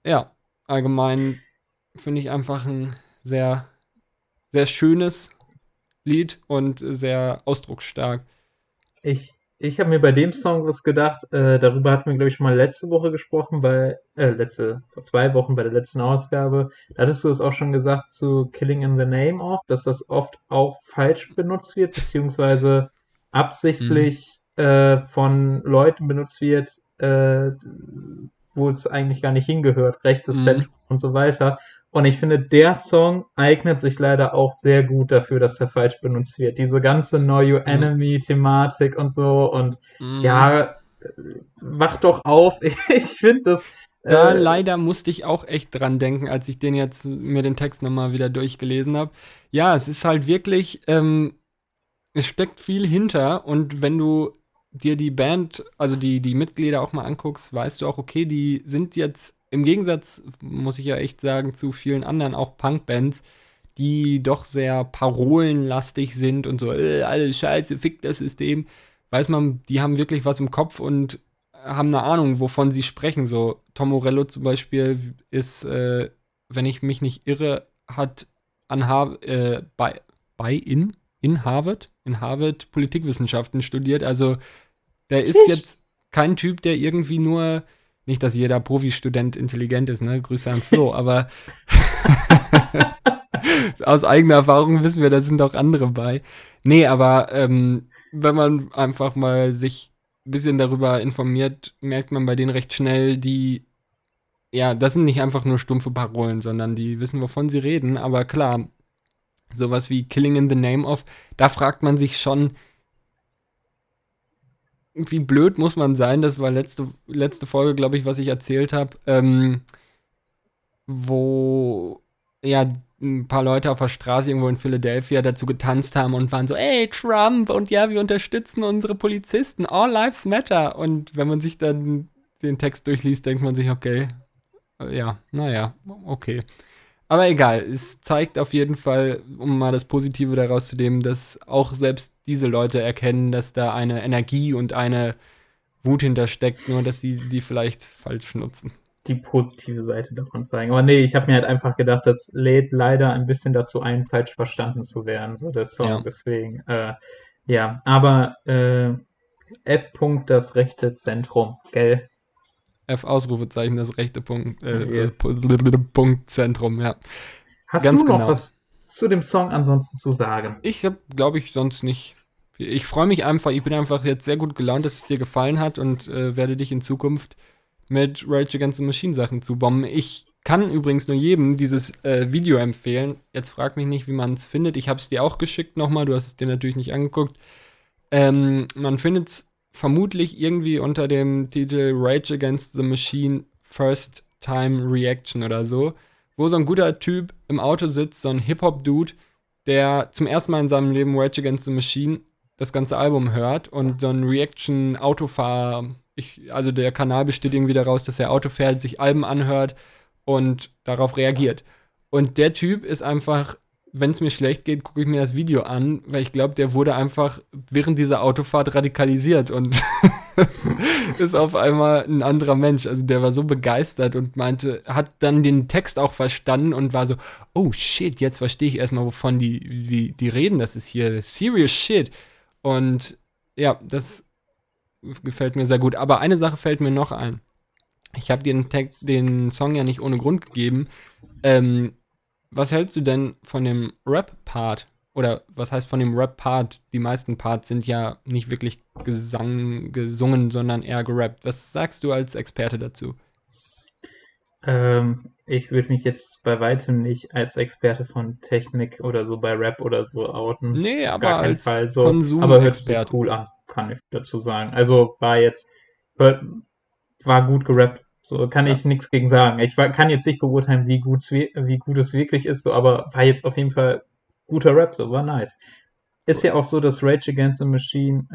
A: ja, allgemein finde ich einfach ein sehr, sehr schönes Lied und sehr ausdrucksstark.
B: Ich ich habe mir bei dem Song was gedacht, äh, darüber hatten wir, glaube ich, schon mal letzte Woche gesprochen, bei, äh, letzte, vor zwei Wochen bei der letzten Ausgabe. Da hattest du es auch schon gesagt zu Killing in the Name of, dass das oft auch falsch benutzt wird, beziehungsweise absichtlich mhm. äh, von Leuten benutzt wird, äh, wo es eigentlich gar nicht hingehört, rechtes mhm. Zentrum und so weiter. Und ich finde, der Song eignet sich leider auch sehr gut dafür, dass er falsch benutzt wird. Diese ganze No You mhm. Enemy-Thematik und so. Und mhm. ja, mach doch auf. Ich finde das.
A: Da äh, leider musste ich auch echt dran denken, als ich den jetzt mir den Text nochmal wieder durchgelesen habe. Ja, es ist halt wirklich, ähm, es steckt viel hinter und wenn du dir die Band, also die, die Mitglieder auch mal anguckst, weißt du auch, okay, die sind jetzt im Gegensatz, muss ich ja echt sagen, zu vielen anderen auch Punkbands, die doch sehr parolenlastig sind und so, äh, alles scheiße, fick das System, weiß man, die haben wirklich was im Kopf und haben eine Ahnung, wovon sie sprechen. So, Tom Morello zum Beispiel ist, äh, wenn ich mich nicht irre, hat an Har äh, bei, bei in, in Harvard, in Harvard Politikwissenschaften studiert. Also der ist jetzt kein Typ, der irgendwie nur nicht, dass jeder Profistudent intelligent ist, ne? Grüße an Flo, aber aus eigener Erfahrung wissen wir, da sind auch andere bei. Nee, aber ähm, wenn man einfach mal sich ein bisschen darüber informiert, merkt man bei denen recht schnell, die, ja, das sind nicht einfach nur stumpfe Parolen, sondern die wissen, wovon sie reden. Aber klar, sowas wie Killing in the Name of, da fragt man sich schon, wie blöd muss man sein, das war letzte, letzte Folge, glaube ich, was ich erzählt habe, ähm, wo ja ein paar Leute auf der Straße irgendwo in Philadelphia dazu getanzt haben und waren so, ey, Trump, und ja, wir unterstützen unsere Polizisten, all lives matter. Und wenn man sich dann den Text durchliest, denkt man sich, okay, ja, naja, okay. Aber egal, es zeigt auf jeden Fall, um mal das Positive daraus zu nehmen, dass auch selbst diese Leute erkennen, dass da eine Energie und eine Wut hintersteckt, nur dass sie die vielleicht falsch nutzen.
B: Die positive Seite davon zeigen. Aber nee, ich habe mir halt einfach gedacht, das lädt leider ein bisschen dazu ein, falsch verstanden zu werden, so der Song. Ja. Deswegen, äh, ja, aber äh, F. -Punkt, das rechte Zentrum, gell?
A: F Ausrufezeichen, das rechte Punkt, äh, yes. Punktzentrum, ja.
B: Hast Ganz du noch genau. was zu dem Song ansonsten zu sagen?
A: Ich habe, glaube ich, sonst nicht. Ich freue mich einfach, ich bin einfach jetzt sehr gut gelaunt, dass es dir gefallen hat und äh, werde dich in Zukunft mit Rage Against the Machine Sachen zubomben. Ich kann übrigens nur jedem dieses äh, Video empfehlen. Jetzt frag mich nicht, wie man es findet. Ich habe es dir auch geschickt nochmal, du hast es dir natürlich nicht angeguckt. Ähm, man findet es vermutlich irgendwie unter dem Titel Rage Against the Machine First Time Reaction oder so, wo so ein guter Typ im Auto sitzt, so ein Hip-Hop-Dude, der zum ersten Mal in seinem Leben Rage Against the Machine das ganze Album hört und so ein Reaction-Autofahr, also der Kanal besteht irgendwie daraus, dass er Auto fährt, sich Alben anhört und darauf reagiert. Und der Typ ist einfach wenn es mir schlecht geht, gucke ich mir das Video an, weil ich glaube, der wurde einfach während dieser Autofahrt radikalisiert und ist auf einmal ein anderer Mensch. Also der war so begeistert und meinte, hat dann den Text auch verstanden und war so, oh shit, jetzt verstehe ich erstmal, wovon die, wie, die reden. Das ist hier serious shit. Und ja, das gefällt mir sehr gut. Aber eine Sache fällt mir noch ein. Ich habe den, den Song ja nicht ohne Grund gegeben. Ähm, was hältst du denn von dem Rap-Part? Oder was heißt von dem Rap-Part? Die meisten Parts sind ja nicht wirklich Gesang, gesungen, sondern eher gerappt. Was sagst du als Experte dazu?
B: Ähm, ich würde mich jetzt bei weitem nicht als Experte von Technik oder so bei Rap oder so outen.
A: Nee, aber
B: Gar
A: als
B: Fall so.
A: Konsum
B: Aber hört sich cool an, kann ich dazu sagen. Also war jetzt, war gut gerappt. So kann
A: Ja.
B: ich nichts gegen sagen. Ich wa- kann jetzt nicht beurteilen, wie gut, wie gut es wirklich ist, so, aber war jetzt auf jeden Fall guter Rap, so war nice. Ist ja auch so, dass Rage Against the Machine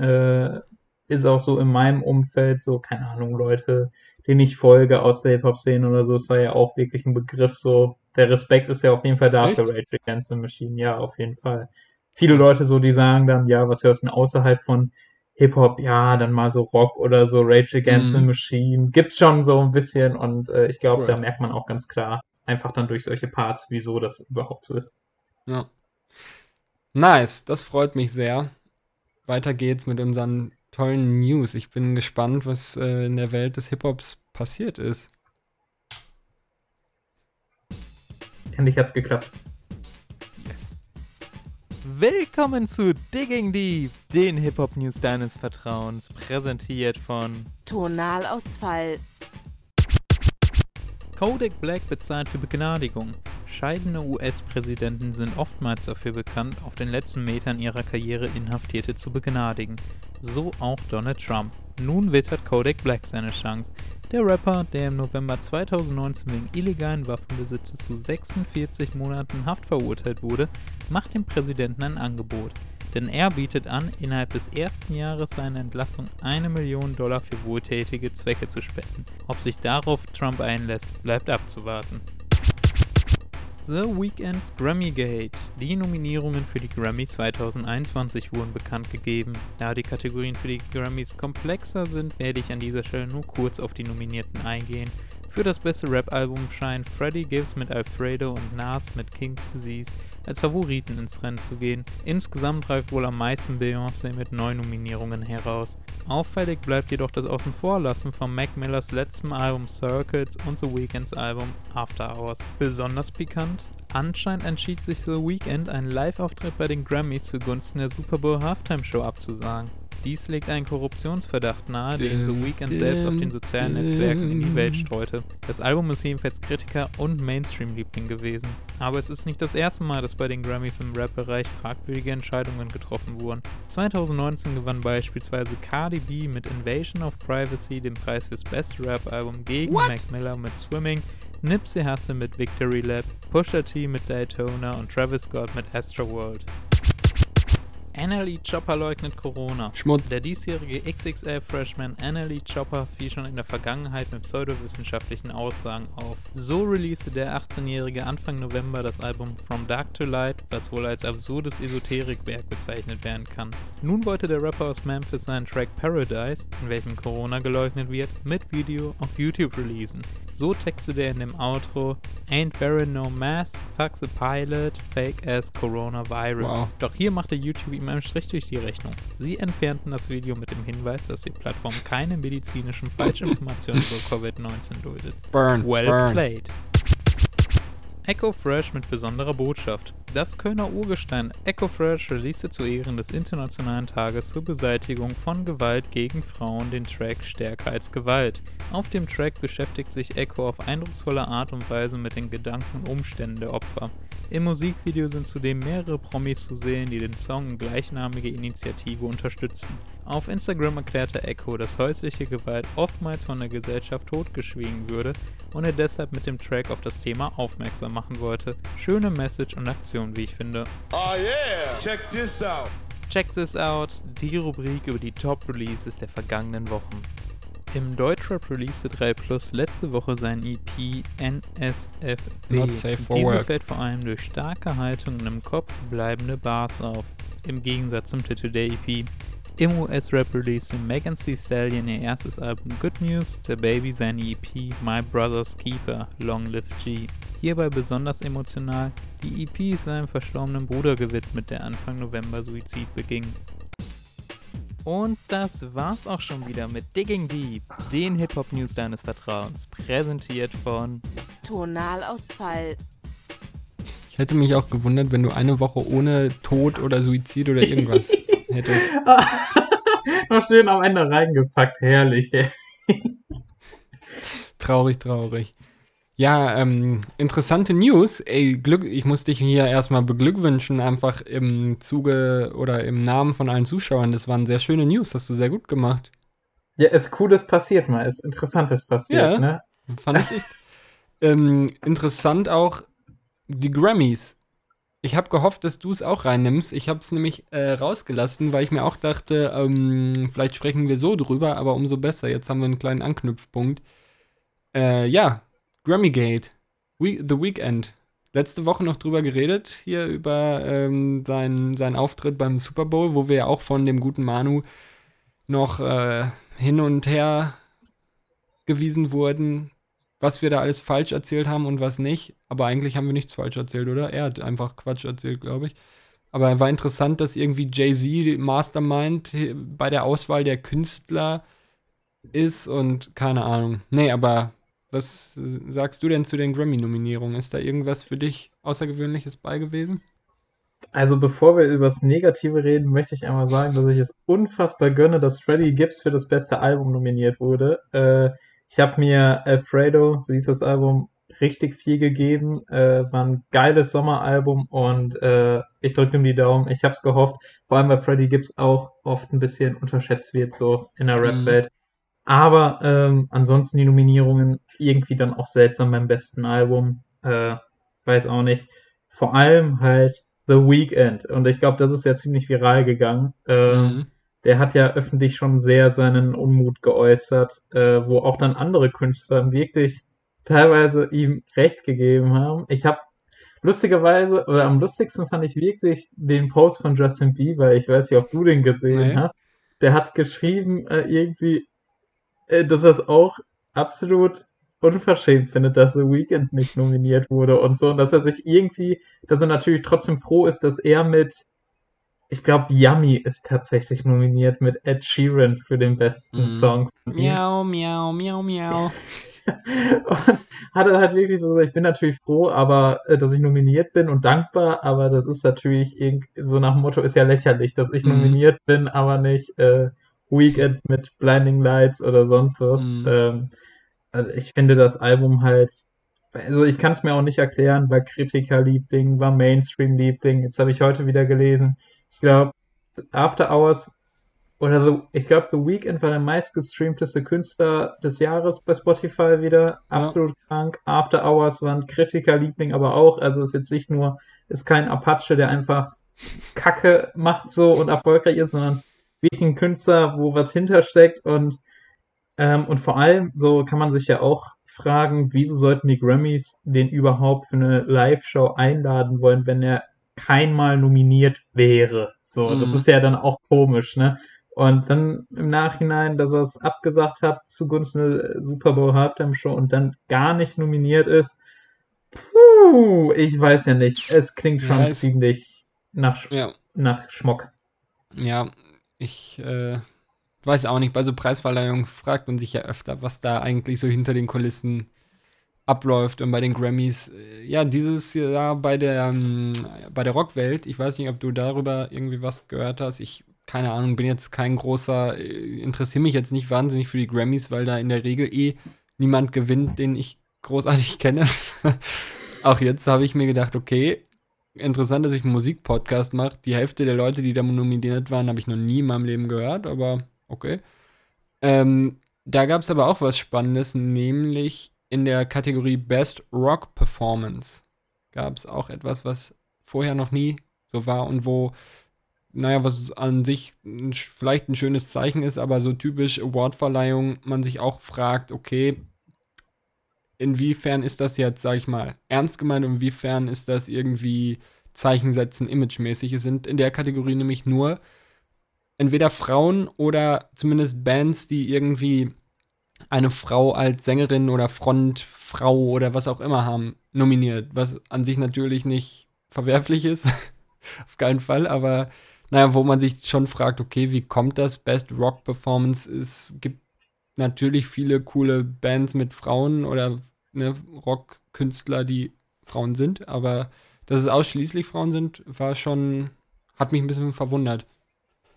B: äh, ist auch so in meinem Umfeld, so, keine Ahnung, Leute, denen ich folge aus der Hip-Hop-Szene oder so, ist da ja auch wirklich ein Begriff, so, der Respekt ist ja auf jeden Fall da
A: Echt?
B: für Rage Against the Machine, ja, auf jeden Fall. Viele Leute so, die sagen dann, ja, was hörst du denn außerhalb von Hip-Hop? Ja, dann mal so Rock oder so, Rage Against the
A: Mhm.
B: Machine. Gibt's schon so ein bisschen und äh, ich glaube,
A: Cool.
B: da merkt man auch ganz klar, einfach dann durch solche Parts, wieso das überhaupt so ist.
A: Ja. Nice, das freut mich sehr. Weiter geht's mit unseren tollen News. Ich bin gespannt, was äh, in der Welt des Hip-Hops passiert ist.
B: Endlich hat's geklappt.
D: Willkommen zu Digging Deep, den Hip-Hop-News deines Vertrauens, präsentiert von
C: Tonalausfall.
D: Kodak Black bezahlt für Begnadigung. Scheidende US-Präsidenten sind oftmals dafür bekannt, auf den letzten Metern ihrer Karriere Inhaftierte zu begnadigen. So auch Donald Trump. Nun wittert Kodak Black seine Chance. Der Rapper, der im November 2019 wegen illegalen Waffenbesitzes zu 46 Monaten Haft verurteilt wurde, macht dem Präsidenten ein Angebot. Denn er bietet an, innerhalb des ersten Jahres seiner Entlassung eine Million Dollar für wohltätige Zwecke zu spenden. Ob sich darauf Trump einlässt, bleibt abzuwarten. The Weeknd's Grammy Gate. Die Nominierungen für die Grammys 2021 wurden bekannt gegeben. Da die Kategorien für die Grammys komplexer sind, werde ich an dieser Stelle nur kurz auf die Nominierten eingehen. Für das beste Rap-Album scheinen Freddie Gibbs mit Alfredo und Nas mit King's Disease als Favoriten ins Rennen zu gehen. Insgesamt ragt wohl am meisten Beyoncé mit neun Nominierungen heraus. Auffällig bleibt jedoch das Außenvorlassen von Mac Millers letztem Album Circuits und The Weeknds Album After Hours. Besonders pikant? Anscheinend entschied sich The Weeknd, einen Live-Auftritt bei den Grammys zugunsten der Super Bowl Halftime Show abzusagen. Dies legt einen Korruptionsverdacht nahe, den The Weeknd selbst auf den sozialen Netzwerken in die Welt streute. Das Album ist jedenfalls Kritiker- und Mainstream-Liebling gewesen. Aber es ist nicht das erste Mal, dass bei den Grammys im Rap-Bereich fragwürdige Entscheidungen getroffen wurden. 2019 gewann beispielsweise Cardi B mit Invasion of Privacy den Preis fürs beste Rap-Album gegen Mac Miller mit Swimming, Nipsey Hussle mit Victory Lap, Pusha T mit Daytona und Travis Scott mit Astroworld. Annalie Chopper leugnet Corona.
A: Schmutz.
D: Der diesjährige XXL-Freshman Annalie Chopper fiel schon in der Vergangenheit mit pseudowissenschaftlichen Aussagen auf. So releaste der 18-Jährige Anfang November das Album From Dark to Light, was wohl als absurdes Esoterikwerk bezeichnet werden kann. Nun wollte der Rapper aus Memphis seinen Track Paradise, in welchem Corona geleugnet wird, mit Video auf YouTube releasen. So textete er in dem Outro Ain't wearing no mask, fuck the pilot, fake ass coronavirus.
A: Wow.
D: Doch hier machte YouTube ihm einen Strich durch die Rechnung. Sie entfernten das Video mit dem Hinweis, dass die Plattform keine medizinischen Falschinformationen über Covid-19 duldet.
A: Burn,
D: Well
A: burn.
D: played. Echo Fresh mit besonderer Botschaft. Das Kölner Urgestein Echo Fresh releaste zu Ehren des Internationalen Tages zur Beseitigung von Gewalt gegen Frauen den Track Stärker als Gewalt. Auf dem Track beschäftigt sich Echo auf eindrucksvolle Art und Weise mit den Gedanken und Umständen der Opfer. Im Musikvideo sind zudem mehrere Promis zu sehen, die den Song und gleichnamige Initiative unterstützen. Auf Instagram erklärte Echo, dass häusliche Gewalt oftmals von der Gesellschaft totgeschwiegen würde und er deshalb mit dem Track auf das Thema aufmerksam machen wollte. Schöne Message und Aktion, wie ich finde.
E: Oh yeah! Check this out.
D: Check this out, die Rubrik über die Top-Releases der vergangenen Wochen. Im Deutschrap releaste 3 Plus letzte Woche sein EP NSFW.
A: Not safe for
D: Diese
A: work.
D: fällt vor allem durch starke Haltung und im Kopf bleibende Bars auf, im Gegensatz zum Titel der EP. Im US-Rap release Megan Thee Stallion ihr erstes Album Good News, der Baby seine EP My Brother's Keeper, Long Live G. Hierbei besonders emotional, die EP ist seinem verstorbenen Bruder gewidmet, der Anfang November Suizid beging. Und das war's auch schon wieder mit Digging Deep, den Hip-Hop-News deines Vertrauens, präsentiert von
C: Tonalausfall.
A: Ich hätte mich auch gewundert, wenn du eine Woche ohne Tod oder Suizid oder irgendwas hättest.
B: Noch schön am Ende reingepackt, herrlich.
A: Traurig, traurig. Ja, ähm, interessante News. Ey, Glück, ich muss dich hier erstmal beglückwünschen, einfach im Zuge oder im Namen von allen Zuschauern. Das waren sehr schöne News, hast du sehr gut gemacht.
B: Ja, ist Cooles passiert mal, ist Interessantes passiert,
A: Ja.
B: ne?
A: Fand ich echt ähm, interessant auch die Grammys. Ich habe gehofft, dass du es auch reinnimmst. Ich habe es nämlich äh, rausgelassen, weil ich mir auch dachte, ähm, vielleicht sprechen wir so drüber, aber umso besser. Jetzt haben wir einen kleinen Anknüpfpunkt. Äh, ja, Grammygate, We The Weeknd. Letzte Woche noch drüber geredet, hier über ähm, seinen, seinen Auftritt beim Super Bowl, wo wir ja auch von dem guten Manu noch äh, hin und her gewiesen wurden, was wir da alles falsch erzählt haben und was nicht. Aber eigentlich haben wir nichts falsch erzählt, oder? Er hat einfach Quatsch erzählt, glaube ich. Aber war interessant, dass irgendwie Jay-Z Mastermind bei der Auswahl der Künstler ist und keine Ahnung. Nee, aber was sagst du denn zu den Grammy-Nominierungen? Ist da irgendwas für dich Außergewöhnliches bei gewesen?
B: Also bevor wir über das Negative reden, möchte ich einmal sagen, dass ich es unfassbar gönne, dass Freddie Gibbs für das beste Album nominiert wurde. Äh, ich habe mir Alfredo, so hieß das Album, richtig viel gegeben. Äh, war ein geiles Sommeralbum und äh, ich drücke ihm die Daumen. Ich habe es gehofft, vor allem weil Freddie Gibbs auch oft ein bisschen unterschätzt wird, so in der Rap-Welt. Aber ähm, ansonsten die Nominierungen irgendwie dann auch seltsam beim besten Album. Äh, weiß auch nicht. Vor allem halt The Weeknd. Und ich glaube, das ist ja ziemlich viral gegangen. Ähm,
A: Mhm.
B: Der hat ja öffentlich schon sehr seinen Unmut geäußert, äh, wo auch dann andere Künstler wirklich teilweise ihm recht gegeben haben. Ich habe lustigerweise, oder am lustigsten fand ich wirklich den Post von Justin Bieber. Ich weiß nicht, ob du den gesehen
A: Nee.
B: hast. Der hat geschrieben, äh, irgendwie, äh, dass er es auch absolut unverschämt findet, dass The Weeknd nicht nominiert wurde und so. Und dass er sich irgendwie, dass er natürlich trotzdem froh ist, dass er mit, ich glaube, Yummy ist tatsächlich nominiert mit Ed Sheeran für den besten
A: Mhm.
B: Song.
A: Miau, miau, miau, miau.
B: Und hat er halt wirklich so gesagt, ich bin natürlich froh, aber äh, dass ich nominiert bin und dankbar, aber das ist natürlich irgend, so nach dem Motto ist ja lächerlich, dass ich
A: Mhm.
B: nominiert bin, aber nicht äh, Weekend mit Blinding Lights oder sonst was.
A: Mhm.
B: Ähm, also ich finde das Album halt, also ich kann es mir auch nicht erklären, war Kritikerliebling, war Mainstream-Liebling. Jetzt habe ich heute wieder gelesen, ich glaube, After Hours oder The, ich glaube, The Weeknd war der meistgestreamteste Künstler des Jahres bei Spotify wieder. Absolut krank. After Hours war ein Kritikerliebling aber auch. Also ist jetzt nicht nur, ist kein Apache, der einfach Kacke macht so und erfolgreich ist, sondern wirklich ein Künstler, wo was hintersteckt und ähm, und vor allem, so kann man sich ja auch fragen, wieso sollten die Grammys den überhaupt für eine Live-Show einladen wollen, wenn er keinmal nominiert wäre? So, das
A: Mhm.
B: ist ja dann auch komisch, ne? Und dann im Nachhinein, dass er es abgesagt hat zugunsten der Super Bowl Halftime Show und dann gar nicht nominiert ist. Puh, ich weiß ja nicht. Es klingt schon
A: Ja, es-
B: ziemlich nach, Sch-
A: Ja,
B: nach Schmock.
A: Ja, ich äh, weiß auch nicht. Bei so Preisverleihungen fragt man sich ja öfter, was da eigentlich so hinter den Kulissen abläuft. Und bei den Grammys, äh, ja, dieses Jahr bei der, ähm, bei der Rockwelt, ich weiß nicht, ob du darüber irgendwie was gehört hast. Ich, keine Ahnung, bin jetzt kein großer, äh, interessiere mich jetzt nicht wahnsinnig für die Grammys, weil da in der Regel eh niemand gewinnt, den ich großartig kenne. Auch jetzt habe ich mir gedacht, okay, interessant, dass ich einen Musikpodcast mache. Die Hälfte der Leute, die da nominiert waren, habe ich noch nie in meinem Leben gehört, aber okay. Ähm, da gab es aber auch was Spannendes, nämlich in der Kategorie Best Rock Performance gab es auch etwas, was vorher noch nie so war und wo, naja, was an sich vielleicht ein schönes Zeichen ist, aber so typisch Awardverleihung, man sich auch fragt, okay, inwiefern ist das jetzt, sag ich mal, ernst gemeint und inwiefern ist das irgendwie Zeichen setzen, imagemäßig? Es sind in der Kategorie nämlich nur entweder Frauen oder zumindest Bands, die irgendwie eine Frau als Sängerin oder Frontfrau oder was auch immer haben, nominiert. Was an sich natürlich nicht verwerflich ist. Auf keinen Fall, aber naja, wo man sich schon fragt, okay, wie kommt das? Best Rock Performance. Es gibt natürlich viele coole Bands mit Frauen oder ne, Rockkünstler, die Frauen sind, aber Dass es ausschließlich Frauen sind, war schon, hat mich ein bisschen verwundert.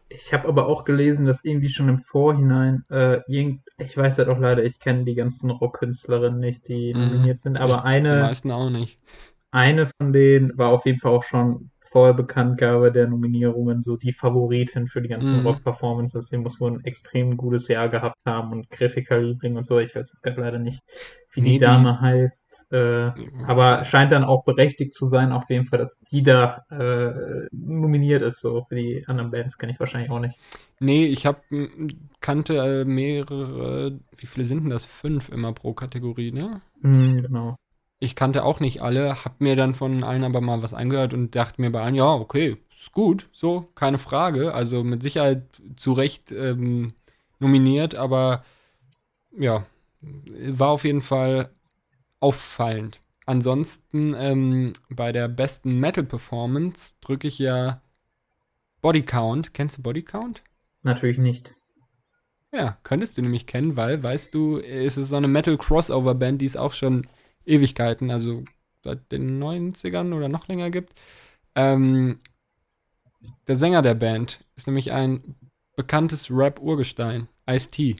B: Ich habe aber auch gelesen, dass irgendwie schon im Vorhinein, äh, irgend, ich weiß ja doch leider, ich kenne die ganzen Rockkünstlerinnen nicht, die
A: Mhm.
B: nominiert sind, aber
A: Ich- Die
B: eine,
A: meisten auch nicht.
B: Eine von denen war auf jeden Fall auch schon vor Bekanntgabe der Nominierungen so die Favoritin für die ganzen
A: Mhm.
B: Rock-Performances. Die muss wohl ein extrem gutes Jahr gehabt haben und Kritikerliebling und so. Ich weiß jetzt gerade leider nicht, wie
A: Nee,
B: die
A: die-
B: Dame heißt. Äh, aber scheint dann auch berechtigt zu sein, auf jeden Fall, dass die da äh, nominiert ist. So für die anderen Bands kenne ich wahrscheinlich auch nicht.
A: Nee, ich hab, m, kannte äh, mehrere, wie viele sind denn das? Fünf immer pro Kategorie, ne?
B: Hm, genau.
A: Ich kannte auch nicht alle, hab mir dann von allen aber mal was angehört und dachte mir bei allen, ja, okay, ist gut, so, keine Frage. Also mit Sicherheit zu Recht ähm, nominiert, aber ja, war auf jeden Fall auffallend. Ansonsten ähm, bei der besten Metal-Performance drücke ich ja Body Count. Kennst du Body Count?
B: Natürlich nicht.
A: Ja, könntest du nämlich kennen, weil, weißt du, es ist so eine Metal-Crossover-Band, die es auch schon Ewigkeiten, also seit den 90ern oder noch länger gibt. Ähm, der Sänger der Band ist nämlich ein bekanntes Rap-Urgestein, Ice-T.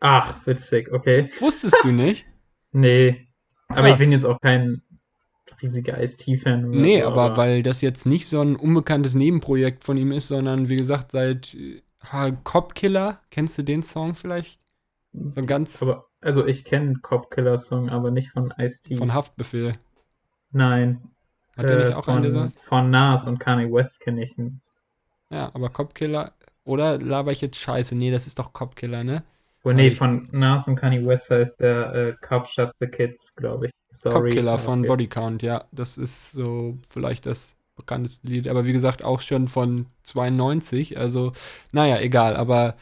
B: Ach, witzig, okay.
A: Wusstest du nicht?
B: Nee. Aber ich
A: Krass.
B: bin jetzt auch kein riesiger Ice-T-Fan.
A: Nee,
B: so,
A: aber weil das jetzt nicht so ein unbekanntes Nebenprojekt von ihm ist, sondern wie gesagt, seit äh, Cop Killer, kennst du den Song vielleicht? So ein ganz
B: Aber, also ich kenne Cop Killer Song, aber nicht von Ice-T.
A: von Haftbefehl.
B: Nein.
A: Hat der
B: äh,
A: nicht auch
B: von,
A: einen dieser?
B: Von Nas und Kanye West kenne ich ihn.
A: Ja, aber Copkiller. Oder laber ich jetzt Scheiße? Nee, das ist doch Copkiller, ne?
B: Oh nee,
A: ich-
B: von Nas und Kanye West heißt der äh, Cop Shut the Kids, glaube ich. Sorry.
A: Copkiller von. Body Count, ja. Das ist so vielleicht das bekannteste Lied. Aber wie gesagt, auch schon von 92. Also, naja, egal. Aber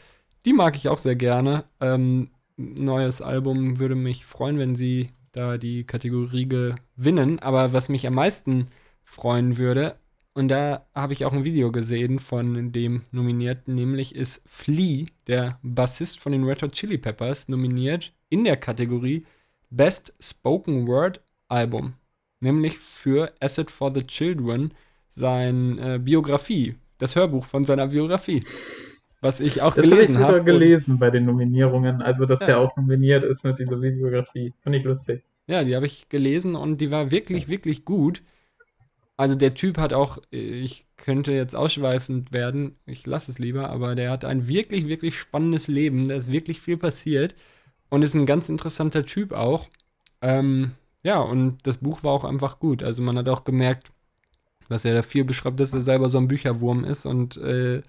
A: die mag ich auch sehr gerne. Ähm, neues Album würde mich freuen, wenn sie da die Kategorie gewinnen. Aber was mich am meisten freuen würde, und da habe ich auch ein Video gesehen von dem Nominierten, nämlich ist Flea, der Bassist von den Red Hot Chili Peppers, nominiert in der Kategorie Best Spoken Word Album. Nämlich für Asset for the Children, seine äh, Biografie, das Hörbuch von seiner Biografie. Was ich auch
B: Das habe ich
A: gelesen
B: sogar
A: habe.
B: gelesen bei den Nominierungen. Also, dass
A: Ja.
B: er auch nominiert ist mit dieser Bibliografie. Finde ich lustig.
A: Ja, die habe ich gelesen und die war wirklich, wirklich gut. Also der Typ hat auch, ich könnte jetzt ausschweifend werden, ich lasse es lieber, aber der hat ein wirklich, wirklich spannendes Leben, da ist wirklich viel passiert und ist ein ganz interessanter Typ auch. Ähm, ja, und das Buch war auch einfach gut. Also man hat auch gemerkt, was er da viel beschreibt, dass er selber so ein Bücherwurm ist und äh,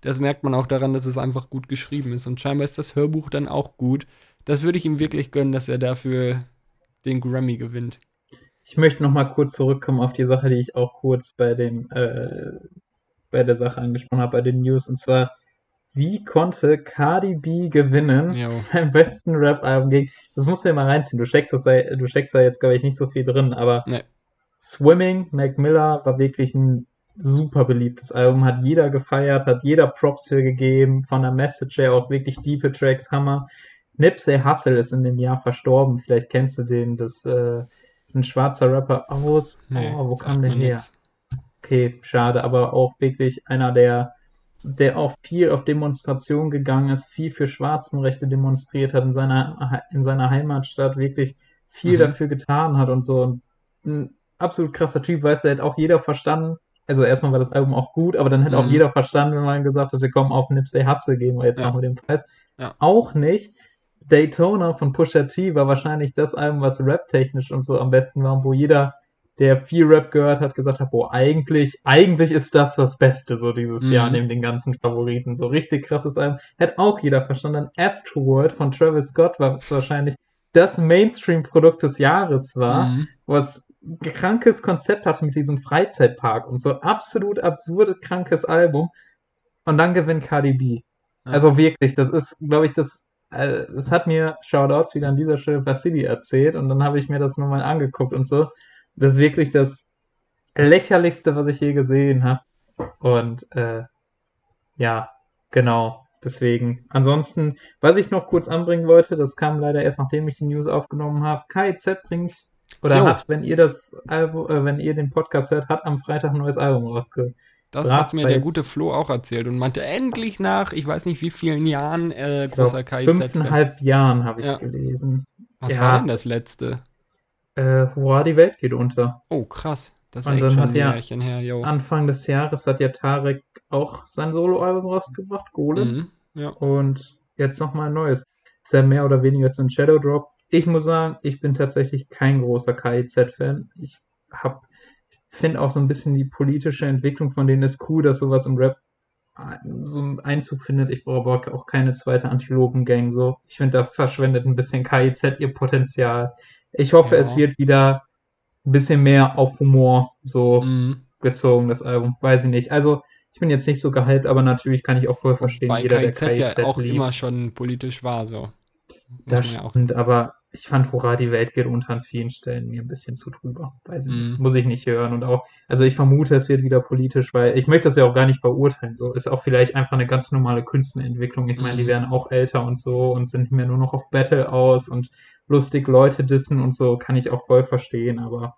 A: das merkt man auch daran, dass es einfach gut geschrieben ist. Und scheinbar ist das Hörbuch dann auch gut. Das würde ich ihm wirklich gönnen, dass er dafür den Grammy gewinnt.
B: Ich möchte noch mal kurz zurückkommen auf die Sache, die ich auch kurz bei dem äh, bei der Sache angesprochen habe, bei den News. Und zwar, wie konnte Cardi B gewinnen
A: Jo.
B: beim besten Rap-Album gegen. Das musst du dir mal reinziehen. Du steckst, das, da- du steckst da jetzt, glaube ich, nicht so viel drin, aber
A: Nee.
B: Swimming, Mac Miller war wirklich ein super beliebtes Album, hat jeder gefeiert, hat jeder Props für gegeben, von der Message her auch wirklich diepe Tracks, Hammer. Nipsey Hussle ist in dem Jahr verstorben, vielleicht kennst du den, das äh, ein schwarzer Rapper aus,
A: Nee,
B: oh, wo kam der her?
A: nix.
B: Okay, schade, aber auch wirklich einer, der, der auch viel auf Demonstrationen gegangen ist, viel für Schwarzenrechte demonstriert hat, in seiner, in seiner Heimatstadt wirklich viel
A: Mhm.
B: dafür getan hat und so. Und ein absolut krasser Typ, weißt du, hätte auch jeder verstanden. Also erstmal war das Album auch gut, aber dann hätte auch
A: Mhm.
B: jeder verstanden, wenn man gesagt hätte, komm, auf Nipsey Hussle gehen wir jetzt
A: Ja.
B: noch mit dem Preis.
A: Ja.
B: Auch nicht. Daytona von Pusha T war wahrscheinlich das Album, was rap-technisch und so am besten war, wo jeder, der viel Rap gehört hat, gesagt hat, boah, eigentlich, eigentlich ist das das Beste so dieses
A: Mhm.
B: Jahr neben den ganzen Favoriten. So richtig krasses Album. Hat auch jeder verstanden. Astroworld von Travis Scott war es wahrscheinlich das Mainstream-Produkt des Jahres war
A: Mhm.
B: was krankes Konzept hatte mit diesem Freizeitpark und so absolut absurde krankes Album und dann gewinnt Cardi B.
A: Ja.
B: Also wirklich, das ist, glaube ich, das äh, das hat mir Shoutouts wieder an dieser Stelle Vasili erzählt und dann habe ich mir das nochmal angeguckt und so. Das ist wirklich das lächerlichste, was ich je gesehen habe. Und äh, ja, genau. Deswegen. Ansonsten, was ich noch kurz anbringen wollte, das kam leider erst nachdem ich die News aufgenommen habe. KIZ bringt oder
A: Jo.
B: hat, wenn ihr das Album, äh, wenn ihr den Podcast hört, hat am Freitag ein neues Album rausgebracht.
A: Das hat mir der gute Flo auch erzählt und meinte endlich nach, ich weiß nicht wie vielen Jahren, äh, großer KIZ-Fan.
B: Fünfeinhalb Jahren habe ich
A: Ja.
B: gelesen.
A: Was
B: Ja.
A: war denn das letzte?
B: Äh, hurra, die Welt geht unter.
A: Oh, krass. Das ist
B: Und
A: echt schon ein
B: ja
A: Jährchen her, yo.
B: Anfang des Jahres hat ja Tarek auch sein Soloalbum rausgebracht, Golem.
A: Mhm. Ja.
B: Und jetzt nochmal ein neues. Ist ja mehr oder weniger so ein Shadow Drop. Ich muss sagen, ich bin tatsächlich kein großer KIZ-Fan. Ich hab, finde auch so ein bisschen die politische Entwicklung von denen ist cool, dass sowas im Rap ein- so einen Einzug findet. Ich brauche aber auch keine zweite Antilopen-Gang. So. Ich finde, da verschwendet ein bisschen KIZ ihr Potenzial. Ich hoffe,
A: Ja.
B: es wird wieder ein bisschen mehr auf Humor so
A: Mhm.
B: gezogen, das Album. Weiß ich nicht. Also, ich bin jetzt nicht so gehypt, aber natürlich kann ich auch voll verstehen,
A: Bei
B: jeder, der
A: KIZ ja
B: KIZ
A: auch
B: liebt.
A: immer schon politisch war, so. Muss
B: Das
A: man ja auch
B: stimmt, aber ich fand Hurra, die Welt geht unter an vielen Stellen mir ein bisschen zu drüber. Weiß ich nicht.
A: Mhm.
B: Muss ich nicht hören. Und auch, also ich vermute, es wird wieder politisch, weil ich möchte das ja auch gar nicht verurteilen. So ist auch vielleicht einfach eine ganz normale Künstlerentwicklung. Ich meine, die
A: Mhm.
B: werden auch älter und so und sind nicht mehr nur noch auf Battle aus und lustig Leute dissen und so, kann ich auch voll verstehen, aber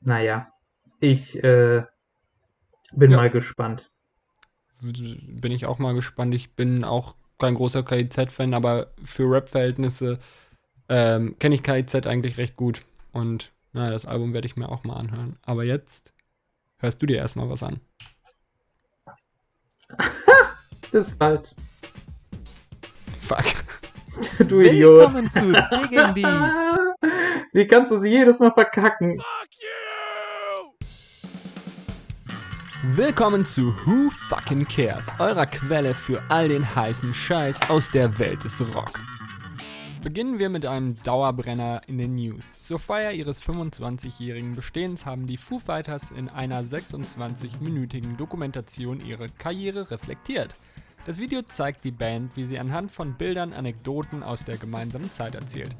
B: naja, ich äh, bin
A: Ja.
B: mal gespannt.
A: bin ich auch mal gespannt. Ich bin auch kein großer KIZ-Fan, aber für Rap-Verhältnisse ähm, kenne ich KIZ eigentlich recht gut. Und naja, das Album werde ich mir auch mal anhören. Aber jetzt hörst du dir erstmal was an.
B: Das ist falsch.
A: Fuck.
B: Du Idiot.
D: Willkommen zu Digging
B: Wie kannst du sie jedes Mal verkacken?
A: Willkommen zu Who Fucking Cares, eurer Quelle für all den heißen Scheiß aus der Welt des Rock. Beginnen wir mit einem Dauerbrenner in den News. Zur Feier ihres 25-jährigen Bestehens haben die Foo Fighters in einer 26-minütigen Dokumentation ihre Karriere reflektiert. Das Video zeigt die Band, wie sie anhand von Bildern Anekdoten aus der gemeinsamen Zeit erzählt.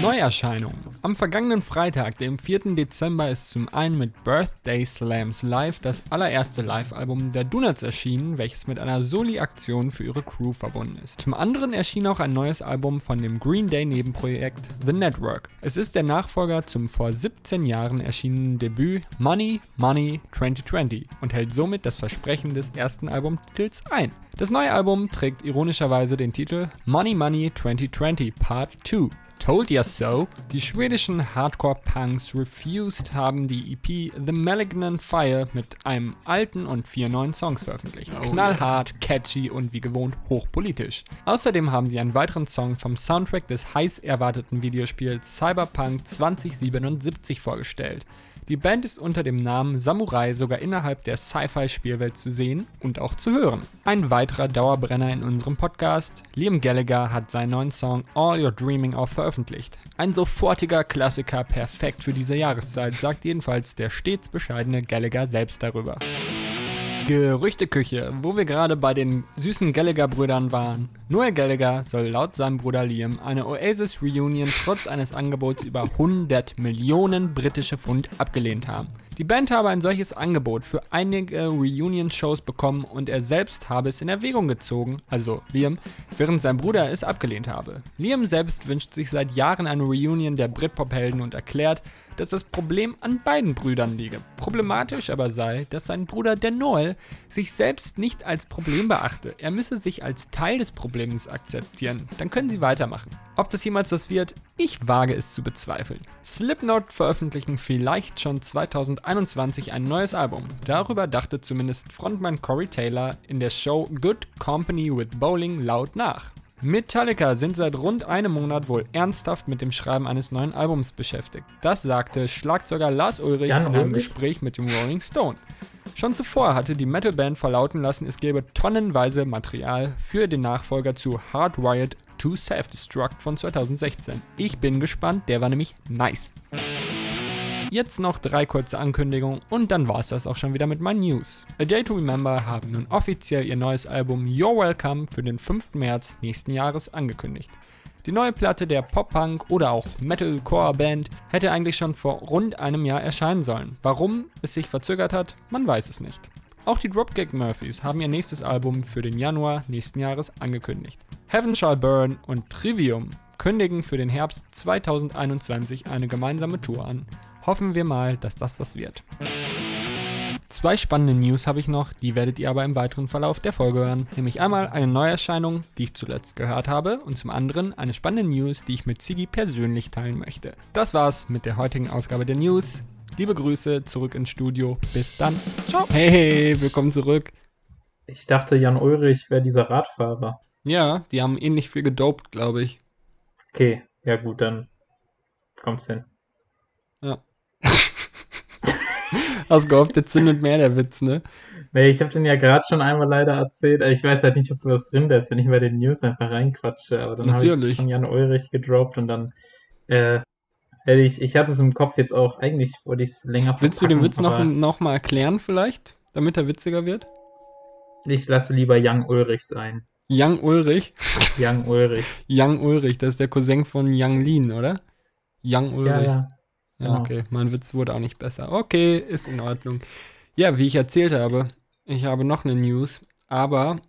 A: Neuerscheinungen. Am vergangenen Freitag, dem 4. Dezember, ist zum einen mit Birthday Slams Live das allererste Live-Album der Donuts erschienen, welches mit einer Soli-Aktion für ihre Crew verbunden ist. Zum anderen erschien auch ein neues Album von dem Green Day Nebenprojekt The Network. Es ist der Nachfolger zum vor 17 Jahren erschienenen Debüt Money, Money 2020 und hält somit das Versprechen des ersten Albumtitels ein. Das neue Album trägt ironischerweise den Titel Money Money 2020 Part 2. Told Ya So. Die schwedischen Hardcore-Punks Refused haben die EP The Malignant Fire mit einem alten und vier neuen Songs veröffentlicht. Knallhart, catchy und wie gewohnt hochpolitisch. Außerdem haben sie einen weiteren Song vom Soundtrack des heiß erwarteten Videospiels Cyberpunk 2077 vorgestellt. Die Band ist unter dem Namen Samurai sogar innerhalb der Sci-Fi-Spielwelt zu sehen und auch zu hören. Ein weiterer Dauerbrenner in unserem Podcast, Liam Gallagher hat seinen neuen Song All You're Dreaming Of veröffentlicht. Ein sofortiger Klassiker, perfekt für diese Jahreszeit, sagt jedenfalls der stets bescheidene Gallagher selbst darüber. Gerüchteküche, wo wir gerade bei den süßen Gallagher-Brüdern waren. Noel Gallagher soll laut seinem Bruder Liam eine Oasis-Reunion trotz eines Angebots über 100 Millionen britische Pfund abgelehnt haben. Die Band habe ein solches Angebot für einige Reunion-Shows bekommen und er selbst habe es in Erwägung gezogen, also Liam, während sein Bruder es abgelehnt habe. Liam selbst wünscht sich seit Jahren eine Reunion der Britpop-Helden und erklärt, dass das Problem an beiden Brüdern liege. Problematisch aber sei, dass sein Bruder der Noel sich selbst nicht als Problem beachte. Er müsse sich als Teil des Problems akzeptieren. Dann können sie weitermachen. Ob das jemals das wird, ich wage es zu bezweifeln. Slipknot veröffentlichen vielleicht schon 2021 ein neues Album. Darüber dachte zumindest Frontmann Corey Taylor in der Show Good Company with Bowling laut nach. Metallica sind seit rund einem Monat wohl ernsthaft mit dem Schreiben eines neuen Albums beschäftigt. Das sagte Schlagzeuger Lars Ulrich
B: Jan
A: in einem
B: Ulrich?
A: Gespräch mit dem Rolling Stone. Schon zuvor hatte die Metalband verlauten lassen, es gäbe tonnenweise Material für den Nachfolger zu Hardwired to Self-Destruct von 2016. Ich bin gespannt, der war nämlich nice. Jetzt noch drei kurze Ankündigungen und dann war's das auch schon wieder mit meinen News. A Day to Remember haben nun offiziell ihr neues Album You're Welcome für den 5. März nächsten Jahres angekündigt. Die neue Platte der Pop-Punk oder auch Metalcore-Band hätte eigentlich schon vor rund einem Jahr erscheinen sollen. Warum es sich verzögert hat, man weiß es nicht. Auch die Dropkick Murphys haben ihr nächstes Album für den Januar nächsten Jahres angekündigt. Heaven Shall Burn und Trivium kündigen für den Herbst 2021 eine gemeinsame Tour an. Hoffen wir mal, dass das was wird. Zwei spannende News habe ich noch, die werdet ihr aber im weiteren Verlauf der Folge hören. Nämlich einmal eine Neuerscheinung, die ich zuletzt gehört habe, und zum anderen eine spannende News, die ich mit Ziggy persönlich teilen möchte. Das war's mit der heutigen Ausgabe der News. Liebe Grüße zurück ins Studio. Bis dann. Ciao. Hey, willkommen zurück.
B: Ich dachte, Jan Ulrich wäre dieser Radfahrer.
A: Ja, die haben ähnlich viel gedopt, glaube ich.
B: Okay, ja gut, dann kommt's hin.
A: Ja. Hast gehofft, jetzt zündet mehr der Witz, ne?
B: Nee, ich habe den ja gerade schon einmal leider erzählt. Ich weiß halt nicht, ob du was drin lässt, wenn ich bei den News einfach reinquatsche. Aber dann habe ich schon Jan Ulrich gedroppt und dann äh, hätte ich, ich hatte es im Kopf jetzt auch, eigentlich wollte ich es länger
A: Willst du den Witz noch, noch mal erklären vielleicht, damit er witziger wird?
B: Ich lasse lieber Young Ulrich sein.
A: Young Ulrich.
B: Young Ulrich.
A: Young Ulrich, das ist der Cousin von Young Lean, oder? Young Ulrich.
B: Ja, ja.
A: Ja,
B: genau.
A: okay. Mein Witz wurde auch nicht besser. Okay, ist in Ordnung. Ja, wie ich erzählt habe, ich habe noch eine News, aber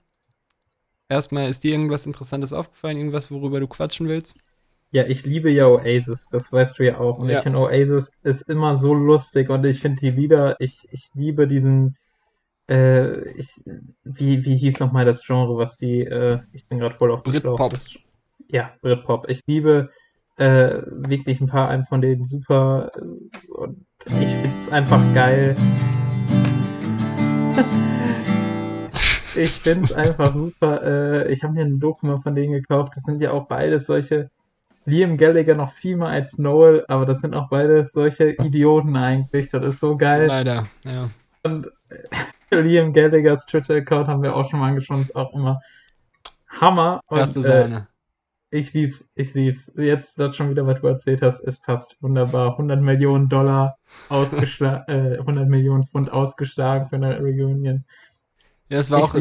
A: erstmal ist dir irgendwas Interessantes aufgefallen, irgendwas, worüber du quatschen willst?
B: Ja, ich liebe ja Oasis, das weißt du ja auch. Und
A: Ja.
B: ich finde Oasis ist immer so lustig und ich finde die Lieder, ich, ich liebe diesen, äh, ich, wie, wie hieß nochmal das Genre, was die, äh, ich bin gerade voll auf.
A: Britpop.
B: Ja, Britpop. Ich liebe äh, wirklich ein paar einem von denen super äh, und ich finde es einfach geil. Ich finde es einfach super. Äh, ich habe mir ein Doku mal von denen gekauft. Das sind ja auch beides solche. Liam Gallagher noch viel mehr als Noel, aber das sind auch beides solche Idioten eigentlich. Das ist so geil.
A: Leider, ja.
B: Und äh, Liam Gallaghers Twitter-Account haben wir auch schon mal angeschaut, ist auch immer Hammer. Und,
A: Erste
B: äh,
A: Sahne.
B: Ich lieb's, ich lieb's. Jetzt das schon wieder, was du erzählt hast, es passt wunderbar. 100 Millionen Dollar ausgeschlagen, äh, 100 Millionen Pfund ausgeschlagen für eine Reunion.
A: Ja, es war
B: ich
A: auch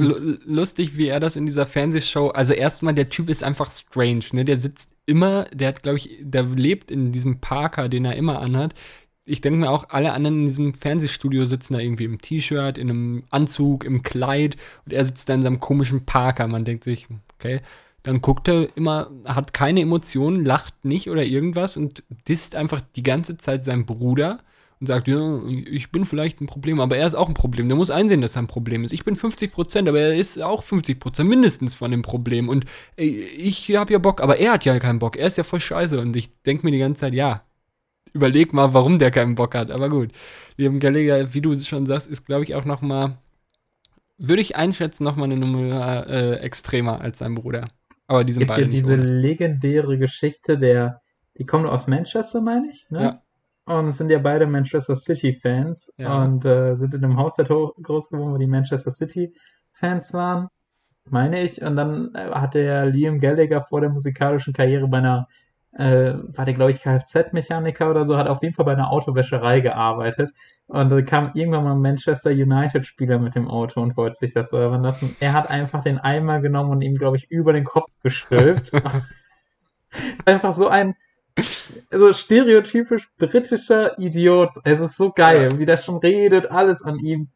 A: lustig, wie er das in dieser Fernsehshow. Also erstmal, der Typ ist einfach strange, ne? Der sitzt immer, der hat, glaube ich, der lebt in diesem Parker, den er immer anhat. Ich denke mir auch, alle anderen in diesem Fernsehstudio sitzen da irgendwie im T-Shirt, in einem Anzug, im Kleid und er sitzt da in seinem komischen Parker. Man denkt sich, okay. Dann guckt er immer, hat keine Emotionen, lacht nicht oder irgendwas und disst einfach die ganze Zeit seinen Bruder und sagt, ja, ich bin vielleicht ein Problem, aber er ist auch ein Problem. Der muss einsehen, dass er ein Problem ist. Ich bin 50 Prozent, aber er ist auch 50 Prozent mindestens von dem Problem. Und ich habe ja Bock, aber er hat ja keinen Bock. Er ist ja voll scheiße. Und ich denke mir die ganze Zeit, ja, überleg mal, warum der keinen Bock hat. Aber gut, Liam Gallagher, wie du schon sagst, ist, glaube ich, auch noch mal, würde ich einschätzen, noch mal eine Nummer äh, extremer als sein Bruder. Aber die
B: Es
A: sind
B: gibt
A: beide
B: ja diese
A: ohne.
B: legendäre Geschichte der, die kommt aus Manchester, meine ich, ne?
A: Ja.
B: Und es sind ja beide Manchester City-Fans
A: Ja.
B: und äh, sind in einem Haus da to- groß geworden, wo die Manchester City-Fans waren, meine ich. Und dann äh, hat der Liam Gallagher vor der musikalischen Karriere bei einer, äh, war der, glaube ich, Kfz-Mechaniker oder so, hat auf jeden Fall bei einer Autowäscherei gearbeitet. Und da kam irgendwann mal ein Manchester United-Spieler mit dem Auto und wollte sich das servern lassen. Er hat einfach den Eimer genommen und ihm, glaube ich, über den Kopf gestülpt. einfach so ein so stereotypisch britischer Idiot. Es ist so geil, wie der schon redet, alles an ihm.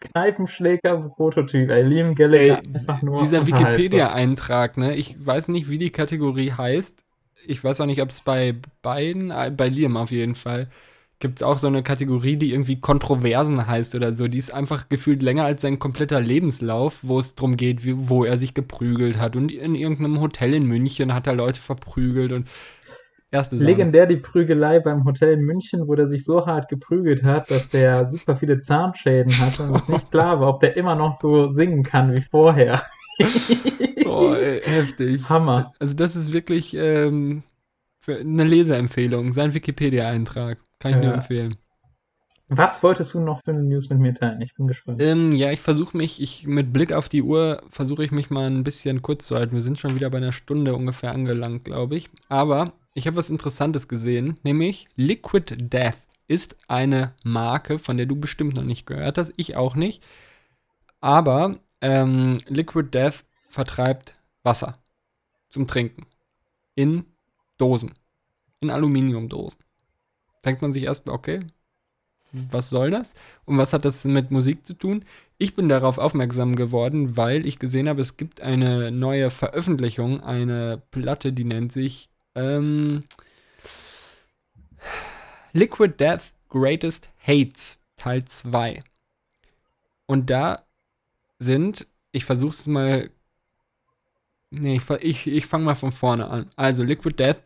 B: Kneipenschläger-Prototyp, ey, Liam Gallagher,
A: Ey,
B: nur
A: Dieser. Wikipedia-Eintrag, ne? Ich weiß nicht, wie die Kategorie heißt. Ich weiß auch nicht, ob es bei beiden, äh, bei Liam auf jeden Fall, gibt es auch so eine Kategorie, die irgendwie Kontroversen heißt oder so. Die ist einfach gefühlt länger als sein kompletter Lebenslauf, wo es darum geht, wie, wo er sich geprügelt hat. Und in irgendeinem Hotel in München hat er Leute verprügelt und erste.
B: Legendär die Prügelei beim Hotel in München, wo der sich so hart geprügelt hat, dass der super viele Zahnschäden hatte und es nicht klar war, ob der immer noch so singen kann wie vorher.
A: Oh, ey, heftig.
B: Hammer.
A: Also das ist wirklich ähm, für eine Leserempfehlung, sein Wikipedia-Eintrag. Kann ich nur
B: Ja.
A: empfehlen.
B: Was wolltest du noch für eine News mit mir teilen? Ich bin gespannt.
A: Ähm, ja, ich versuche mich, ich mit Blick auf die Uhr versuche ich mich mal ein bisschen kurz zu halten. Wir sind schon wieder bei einer Stunde ungefähr angelangt, glaube ich. Aber ich habe was Interessantes gesehen, nämlich Liquid Death ist eine Marke, von der du bestimmt noch nicht gehört hast, ich auch nicht. Aber ähm, Liquid Death vertreibt Wasser zum Trinken in Dosen, in Aluminiumdosen. Denkt man sich erstmal, okay, was soll das? Und was hat das mit Musik zu tun? Ich bin darauf aufmerksam geworden, weil ich gesehen habe, es gibt eine neue Veröffentlichung, eine Platte, die nennt sich Ähm, Liquid Death Greatest Hates Teil 2. Und da sind, ich versuch's mal. Nee, ich, ich, ich fange mal von vorne an. Also, Liquid Death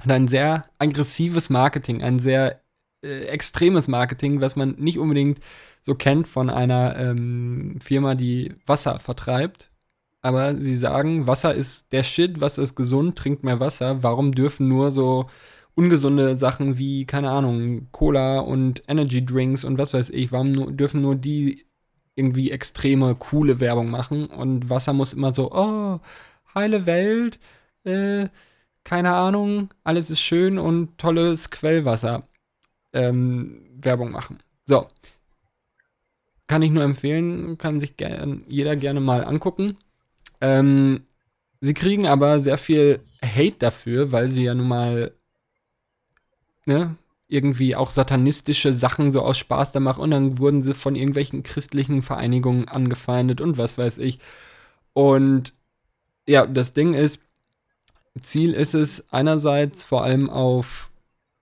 A: hat ein sehr aggressives Marketing, ein sehr äh, extremes Marketing, was man nicht unbedingt so kennt von einer ähm, Firma, die Wasser vertreibt. Aber sie sagen, Wasser ist der Shit, Wasser ist gesund, trinkt mehr Wasser. Warum dürfen nur so ungesunde Sachen wie, keine Ahnung, Cola und Energy Drinks und was weiß ich, warum nur, dürfen nur die irgendwie extreme, coole Werbung machen und Wasser muss immer so, oh, heile Welt, äh, keine Ahnung, alles ist schön und tolles Quellwasser ähm, Werbung machen. So. Kann ich nur empfehlen, kann sich gern, jeder gerne mal angucken. Ähm, sie kriegen aber sehr viel Hate dafür, weil sie ja nun mal ne, irgendwie auch satanistische Sachen so aus Spaß da machen und dann wurden sie von irgendwelchen christlichen Vereinigungen angefeindet und was weiß ich. Und ja, das Ding ist, Ziel ist es einerseits vor allem auf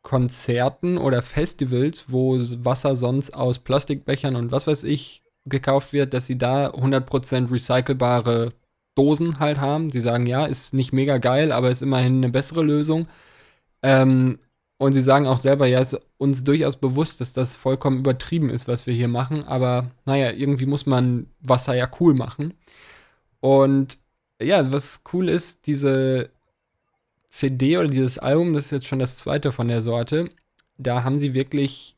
A: Konzerten oder Festivals, wo Wasser sonst aus Plastikbechern und was weiß ich gekauft wird, dass sie da 100% recycelbare Dosen halt haben. Sie sagen, ja, ist nicht mega geil, aber ist immerhin eine bessere Lösung. Ähm, und sie sagen auch selber, ja, ist uns durchaus bewusst, dass das vollkommen übertrieben ist, was wir hier machen. Aber naja, irgendwie muss man Wasser ja cool machen. Und ja, was cool ist, diese CD oder dieses Album, das ist jetzt schon das zweite von der Sorte. Da haben sie wirklich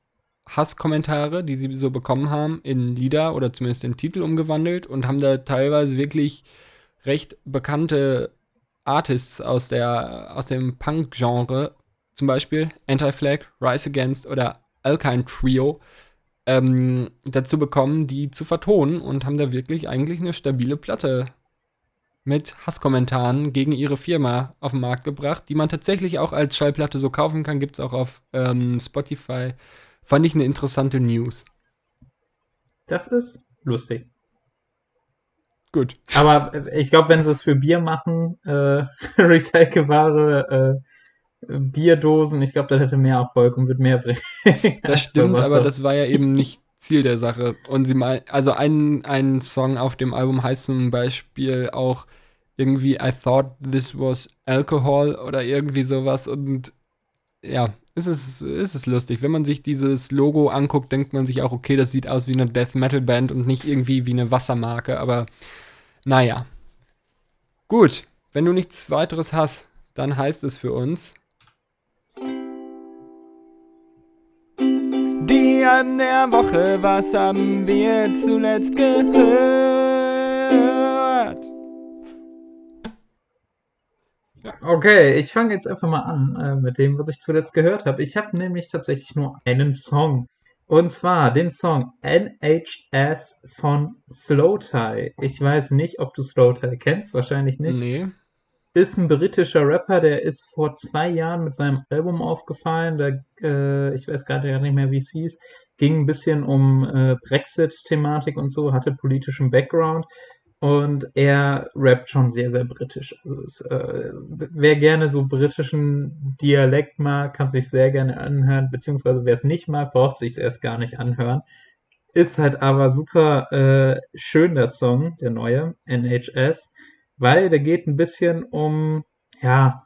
A: Hasskommentare, die sie so bekommen haben, in Lieder oder zumindest in Titel umgewandelt und haben da teilweise wirklich recht bekannte Artists aus, der, aus dem Punk-Genre zum Beispiel Anti-Flag, Rise Against oder Alkine Trio ähm, dazu bekommen, die zu vertonen und haben da wirklich eigentlich eine stabile Platte mit Hasskommentaren gegen ihre Firma auf den Markt gebracht, die man tatsächlich auch als Schallplatte so kaufen kann, gibt es auch auf ähm, Spotify. Fand ich eine interessante News.
B: Das ist lustig.
A: Gut.
B: Aber äh, ich glaube, wenn sie es für Bier machen, äh, recycelbare äh, Bierdosen, ich glaube, das hätte mehr Erfolg und wird mehr bringen.
A: Das stimmt, aber das war ja eben nicht Ziel der Sache. Und sie mal, also ein, ein Song auf dem Album heißt zum Beispiel auch irgendwie I thought this was alcohol oder irgendwie sowas. Und ja, es ist, es ist lustig. Wenn man sich dieses Logo anguckt, denkt man sich auch, okay, das sieht aus wie eine Death Metal Band und nicht irgendwie wie eine Wassermarke, aber naja. Gut, wenn du nichts weiteres hast, dann heißt es für uns, An der Woche, was haben wir zuletzt gehört?
B: Okay, ich fange jetzt einfach mal an äh, mit dem, was ich zuletzt gehört habe. Ich habe nämlich tatsächlich nur einen Song. Und zwar den Song NHS von Slow Tie. Ich weiß nicht, ob du Slow Tie kennst, wahrscheinlich nicht.
A: Nee
B: ist ein britischer Rapper, der ist vor zwei Jahren mit seinem Album aufgefallen. Da, äh, ich weiß gerade nicht mehr, wie es hieß. Ging ein bisschen um äh, Brexit-Thematik und so, hatte politischen Background. Und er rappt schon sehr, sehr britisch. Also es, äh, wer gerne so britischen Dialekt mag, kann sich sehr gerne anhören. Beziehungsweise wer es nicht mag, braucht sich es erst gar nicht anhören. Ist halt aber super äh, schön, der Song, der neue, NHS weil der geht ein bisschen um, ja,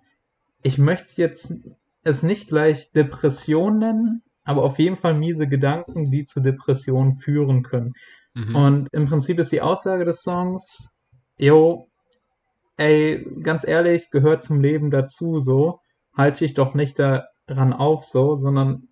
B: ich möchte jetzt es nicht gleich Depression nennen, aber auf jeden Fall miese Gedanken, die zu Depressionen führen können. Mhm. Und im Prinzip ist die Aussage des Songs, yo, ey, ganz ehrlich, gehört zum Leben dazu, so, halte ich doch nicht daran auf, so, sondern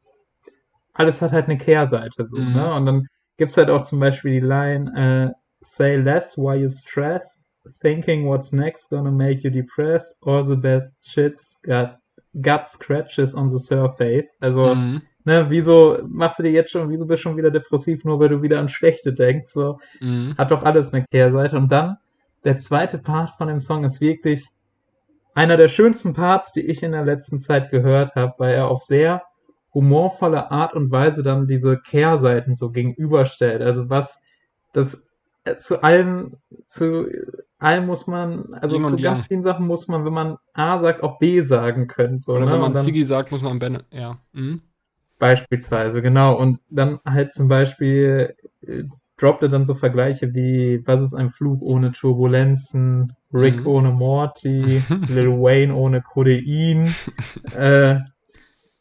B: alles hat halt eine Kehrseite, so, ne? mhm. ne? Und dann gibt's halt auch zum Beispiel die Line, äh, say less while you stress, thinking what's next gonna make you depressed or the best shit's got, got scratches on the surface. Also, mhm. ne, wieso machst du dir jetzt schon, wieso bist du schon wieder depressiv, nur weil du wieder an Schlechte denkst? So, mhm. hat doch alles eine Kehrseite. Und dann, der zweite Part von dem Song ist wirklich einer der schönsten Parts, die ich in der letzten Zeit gehört habe, weil er auf sehr humorvolle Art und Weise dann diese Kehrseiten so gegenüberstellt. Also was das zu allem, zu allem muss man, also zu ganz vielen Sachen muss man, wenn man A sagt, auch B sagen können. So,
A: Oder
B: ne?
A: wenn man
B: dann-
A: Ziggy sagt, muss man Ben. Ja. Mhm.
B: Beispielsweise, genau. Und dann halt zum Beispiel äh, droppt er dann so Vergleiche wie, was ist ein Flug ohne Turbulenzen, Rick
A: Mhm.
B: ohne Morty, Lil Wayne ohne Codein, äh,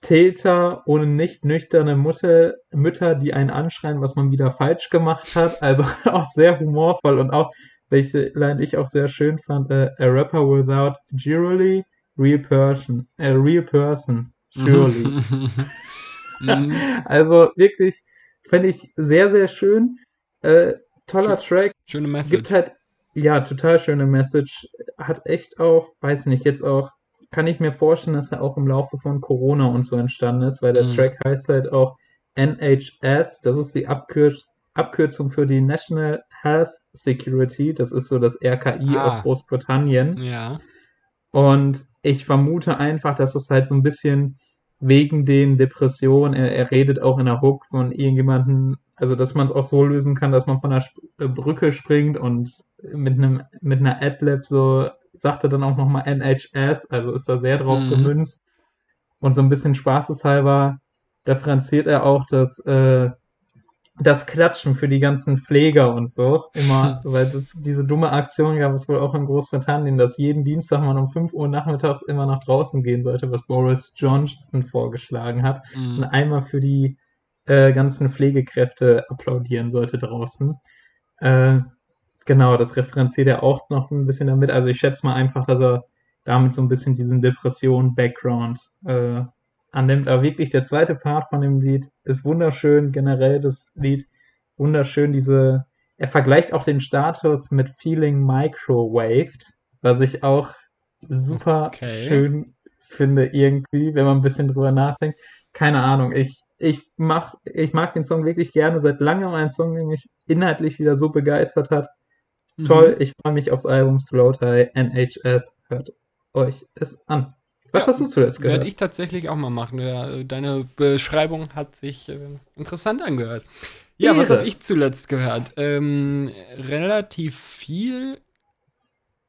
B: Täter ohne nicht nüchterne Mutter, Mütter, die einen anschreien, was man wieder falsch gemacht hat. Also auch sehr humorvoll und auch, welche Line ich auch sehr schön fand, äh, a rapper without jewelry, real person, a real person, surely.
A: mhm.
B: Also wirklich, fände ich sehr, sehr schön. Äh, toller Track.
A: Schöne Message.
B: Gibt halt, ja, total schöne Message. Hat echt auch, weiß nicht, jetzt auch, kann ich mir vorstellen, dass er auch im Laufe von Corona und so entstanden ist, weil der
A: Mhm.
B: Track heißt halt auch NHS. Das ist die Abkür Abkürzung für die National Health Security. Das ist so das RKI
A: Ah.
B: aus Großbritannien.
A: ja.
B: Und ich vermute einfach, dass es halt so ein bisschen wegen den Depressionen, er, er redet auch in der Hook von irgendjemandem, also dass man es auch so lösen kann, dass man von der Sp äh, Brücke springt und mit einem mit einer Adlib so sagt er dann auch nochmal NHS, also ist da sehr drauf
A: Mhm.
B: gemünzt. Und so ein bisschen spaßeshalber referenziert er auch das, äh, das Klatschen für die ganzen Pfleger und so. Immer, weil das, diese dumme Aktion gab es wohl auch in Großbritannien, dass jeden Dienstag man um 5 Uhr nachmittags immer nach draußen gehen sollte, was Boris Johnson vorgeschlagen hat. Und
A: Mhm.
B: einmal für die äh, ganzen Pflegekräfte applaudieren sollte draußen. Äh, genau, das referenziert er auch noch ein bisschen damit. Also ich schätze mal einfach, dass er damit so ein bisschen diesen Depression-Background äh, annimmt. Aber wirklich der zweite Part von dem Lied ist wunderschön, generell das Lied wunderschön. Diese, er vergleicht auch den Status mit Feeling Microwaved, was ich auch super
A: Okay.
B: schön finde irgendwie, wenn man ein bisschen drüber nachdenkt. Keine Ahnung, ich, ich, mach, ich mag den Song wirklich gerne seit langem. Ein Song, der mich inhaltlich wieder so begeistert hat.
A: Mhm.
B: Toll, ich freue mich aufs Album Slow Tie NHS. Hört euch es an. Was
A: Ja,
B: hast du zuletzt gehört?
A: Werde ich tatsächlich auch mal machen. Ja, deine Beschreibung hat sich äh, interessant angehört. Ja, was
B: Ehre.
A: habe ich zuletzt gehört? Ähm, relativ viel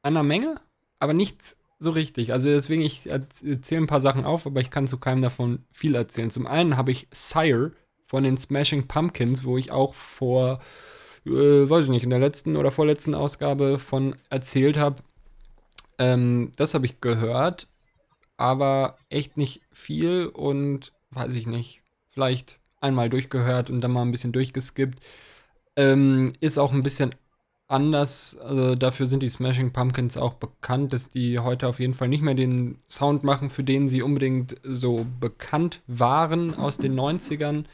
A: an der Menge, aber nichts so richtig. Also deswegen, ich erzähle ein paar Sachen auf, aber ich kann zu keinem davon viel erzählen. Zum einen habe ich Sire von den Smashing Pumpkins, wo ich auch vor, äh, weiß ich nicht, in der letzten oder vorletzten Ausgabe von erzählt habe. Ähm, das habe ich gehört, aber echt nicht viel und weiß ich nicht, vielleicht einmal durchgehört und dann mal ein bisschen durchgeskippt. Ähm, ist auch ein bisschen anders, also dafür sind die Smashing Pumpkins auch bekannt, dass die heute auf jeden Fall nicht mehr den Sound machen, für den sie unbedingt so bekannt waren aus den 90ern.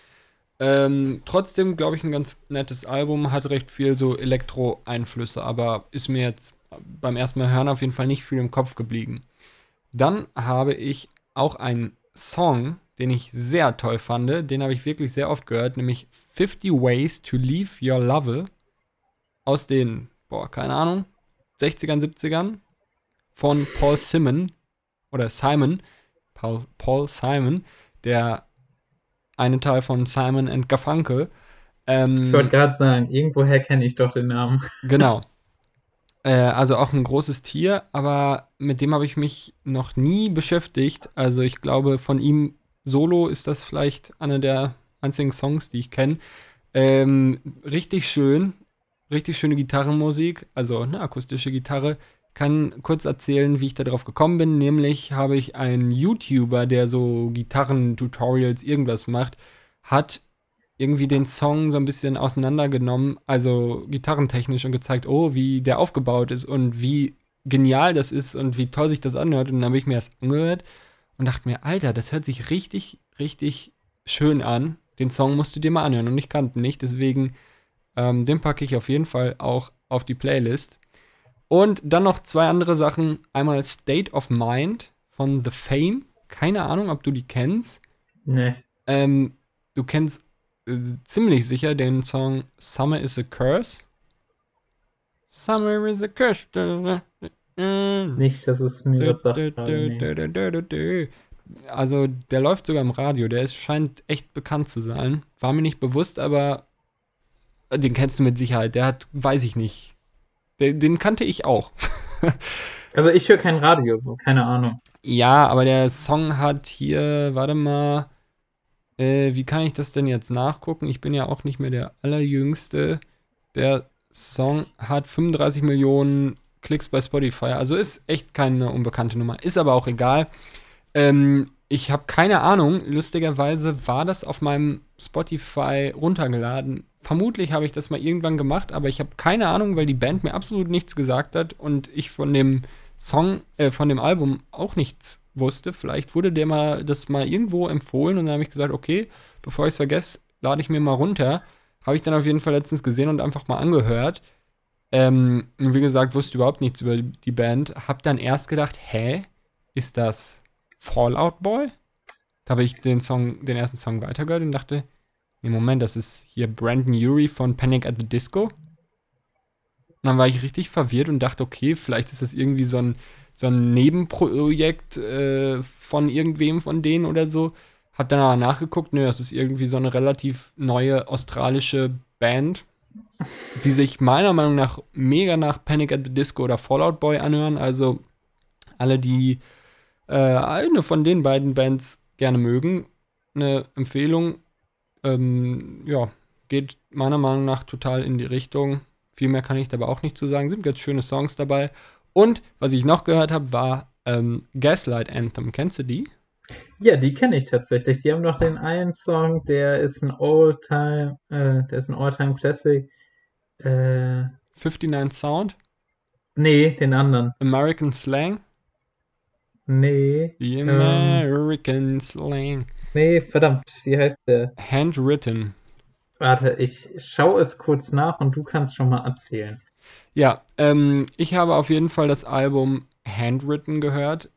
A: Ähm, trotzdem, glaube ich, ein ganz nettes Album, hat recht viel so Elektro-Einflüsse, aber ist mir jetzt beim ersten Mal hören auf jeden Fall nicht viel im Kopf geblieben. Dann habe ich auch einen Song, den ich sehr toll fand, den habe ich wirklich sehr oft gehört, nämlich 50 Ways to Leave Your Lover aus den, boah, keine Ahnung, 60ern, 70ern von Paul Simon oder Simon, Paul, Paul Simon, der eine Teil von Simon and Garfunkel. Ähm,
B: Ich wollte gerade sagen, irgendwoher kenne ich doch den Namen.
A: Genau. Äh, also auch ein großes Tier, aber mit dem habe ich mich noch nie beschäftigt. Also ich glaube, von ihm solo ist das vielleicht einer der einzigen Songs, die ich kenne. Ähm, richtig schön, richtig schöne Gitarrenmusik, also eine akustische Gitarre. Kann kurz erzählen, wie ich da drauf gekommen bin. Nämlich habe ich einen YouTuber, der so Gitarren-Tutorials irgendwas macht, hat irgendwie den Song so ein bisschen auseinandergenommen, also gitarrentechnisch und gezeigt, oh, wie der aufgebaut ist und wie genial das ist und wie toll sich das anhört. Und dann habe ich mir das angehört und dachte mir, Alter, das hört sich richtig, richtig schön an. Den Song musst du dir mal anhören und ich kannte nicht, deswegen ähm, den packe ich auf jeden Fall auch auf die Playlist. Und dann noch zwei andere Sachen. Einmal State of Mind von The Fame. Keine Ahnung, ob du die kennst.
B: Nee.
A: Ähm, du kennst äh, ziemlich sicher den Song Summer is a Curse. Summer is a Curse.
B: Nicht, dass es mir was sagt. nee.
A: Also, der läuft sogar im Radio. Der ist, scheint echt bekannt zu sein. War mir nicht bewusst, aber Den kennst du mit Sicherheit. Der hat, weiß ich nicht. Den, den kannte ich auch.
B: Also ich höre kein Radio, so, keine Ahnung.
A: Ja, aber der Song hat hier, warte mal, äh, wie kann ich das denn jetzt nachgucken? Ich bin ja auch nicht mehr der Allerjüngste. Der Song hat 35 Millionen Klicks bei Spotify. Also ist echt keine unbekannte Nummer. Ist aber auch egal. Ähm, ich habe keine Ahnung. Lustigerweise war das auf meinem Spotify runtergeladen. Vermutlich habe ich das mal irgendwann gemacht, aber ich habe keine Ahnung, weil die Band mir absolut nichts gesagt hat und ich von dem Song, äh, von dem Album auch nichts wusste. Vielleicht wurde der mal das mal irgendwo empfohlen und dann habe ich gesagt, okay, bevor ich es vergesse, lade ich mir mal runter. Habe ich dann auf jeden Fall letztens gesehen und einfach mal angehört. Ähm, wie gesagt, wusste überhaupt nichts über die Band. Hab dann erst gedacht, hä, ist das Fallout Boy? Da habe ich den Song, den ersten Song weitergehört und dachte, nee, Moment, das ist hier Brandon Urie von Panic at the Disco. Und dann war ich richtig verwirrt und dachte, okay, vielleicht ist das irgendwie so ein, so ein Nebenprojekt äh, von irgendwem von denen oder so. Hab dann aber nachgeguckt, nö, das ist irgendwie so eine relativ neue australische Band, die sich meiner Meinung nach mega nach Panic at the Disco oder Fallout Boy anhören. Also alle, die äh, eine von den beiden Bands gerne mögen, eine Empfehlung. Ähm, ja, geht meiner Meinung nach total in die Richtung. Viel mehr kann ich dabei auch nicht zu sagen. Sind ganz schöne Songs dabei. Und was ich noch gehört habe, war ähm, Gaslight Anthem. Kennst du die?
B: Ja, die kenne ich tatsächlich. Die haben noch den einen Song, der ist ein All-Time, äh, der ist ein All-Time Classic. Äh,
A: 59 Sound?
B: nee, den anderen.
A: American Slang?
B: Nee.
A: The
B: ähm,
A: American Slang.
B: nee, verdammt, wie heißt der?
A: Handwritten.
B: Warte, ich schaue es kurz nach und du kannst schon mal erzählen.
A: Ja, ähm, ich habe auf jeden Fall das Album Handwritten gehört.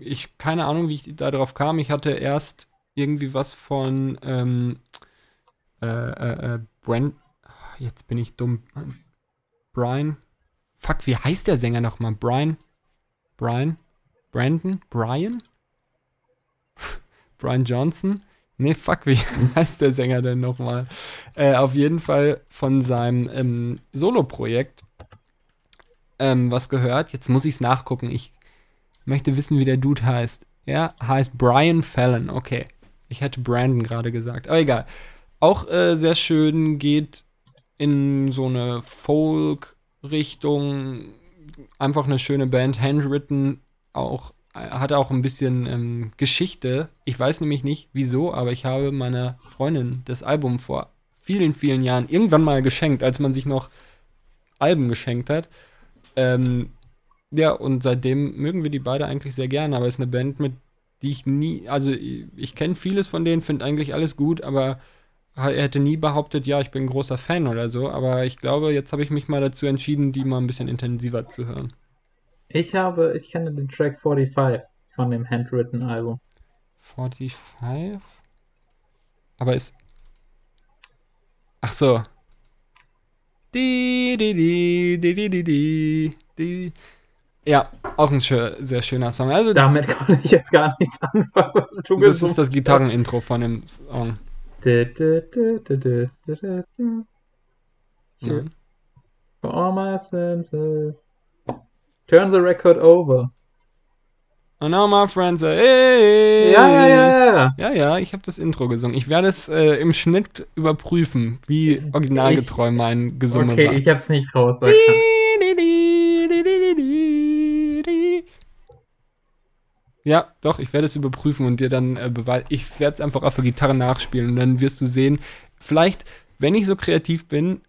A: Ich keine Ahnung, wie ich da drauf kam. Ich hatte erst irgendwie was von ähm, äh, äh, äh, Brent. Jetzt bin ich dumm. Brian. Fuck, wie heißt der Sänger nochmal? Brian? Brian? Brandon? Brian? Brian Johnson? Nee, fuck, wie heißt der Sänger denn nochmal? Äh, auf jeden Fall von seinem ähm, Solo-Projekt ähm, was gehört. Jetzt muss ich es nachgucken. Ich möchte wissen, wie der Dude heißt. Er heißt Brian Fallon. Okay. Ich hätte Brandon gerade gesagt. Aber egal. Auch äh, sehr schön, geht in so eine Folk-Richtung. Einfach eine schöne Band. Handwritten auch hat auch ein bisschen ähm, Geschichte. Ich weiß nämlich nicht wieso, aber ich habe meiner Freundin das Album vor vielen, vielen Jahren irgendwann mal geschenkt, als man sich noch Alben geschenkt hat. Ähm, ja, und seitdem mögen wir die beide eigentlich sehr gerne, aber es ist eine Band, mit die ich nie, also ich, kenne vieles von denen, finde eigentlich alles gut, aber er hätte nie behauptet, ja, ich bin ein großer Fan oder so, aber ich glaube, jetzt habe ich mich mal dazu entschieden, die mal ein bisschen intensiver zu hören.
B: Ich habe, ich kenne den Track 45 von dem Handwritten Album.
A: 45? Aber ist. Ach so. Die, die, die, die, die, die, die. Ja, auch ein schö sehr schöner Song. Also,
B: Damit kann ich jetzt gar nichts anfangen, was du
A: das ist das Gitarrenintro von dem Song. Nein.
B: For all my senses. Turn the record over.
A: And now my friends are, hey.
B: Ja, ja, ja, ja.
A: Ja, ja, ich habe das Intro gesungen. Ich werde es äh, im Schnitt überprüfen, wie originalgetreu mein Gesumme
B: Okay,
A: war.
B: ich hab's nicht rauserkannt.
A: Ja, doch, ich werde es überprüfen und dir dann äh, beweisen. Ich werde es einfach auf der Gitarre nachspielen und dann wirst du sehen, vielleicht, wenn ich so kreativ bin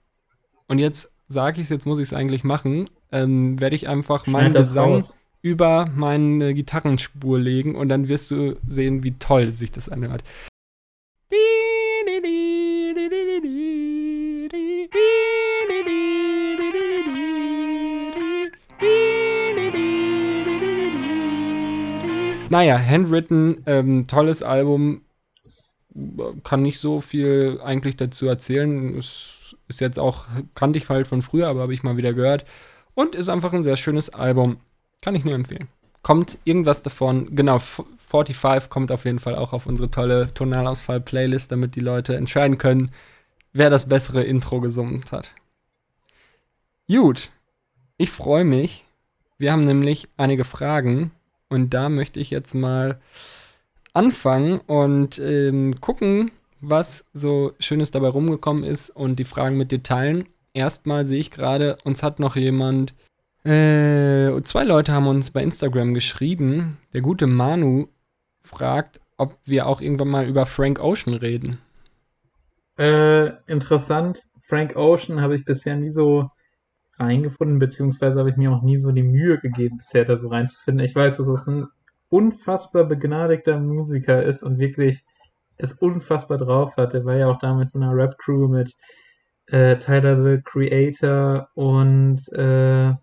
A: und jetzt sage ich es, jetzt muss ich es eigentlich machen, ähm, werde ich einfach meinen Gesang
B: raus.
A: über meine Gitarrenspur legen und dann wirst du sehen, wie toll sich das anhört. Naja, Handwritten, ähm, tolles Album. Kann nicht so viel eigentlich dazu erzählen. Es ist jetzt auch, kannte ich halt von früher, aber habe ich mal wieder gehört. Und ist einfach ein sehr schönes Album. Kann ich nur empfehlen. Kommt irgendwas davon, genau, F- 45 kommt auf jeden Fall auch auf unsere tolle Tonalausfall-Playlist, damit die Leute entscheiden können, wer das bessere Intro gesummt hat. Gut, ich freue mich. Wir haben nämlich einige Fragen und da möchte ich jetzt mal anfangen und ähm, gucken, was so Schönes dabei rumgekommen ist und die Fragen mit dir teilen. Erstmal sehe ich gerade, uns hat noch jemand, äh, zwei Leute haben uns bei Instagram geschrieben. Der gute Manu fragt, ob wir auch irgendwann mal über Frank Ocean reden.
B: Äh, interessant. Frank Ocean habe ich bisher nie so reingefunden, beziehungsweise habe ich mir auch nie so die Mühe gegeben, bisher da so reinzufinden. Ich weiß, dass es ein unfassbar begnadigter Musiker ist und wirklich es unfassbar drauf hat. Er war ja auch damals in einer Rap-Crew mit äh, Tyler the Creator und äh,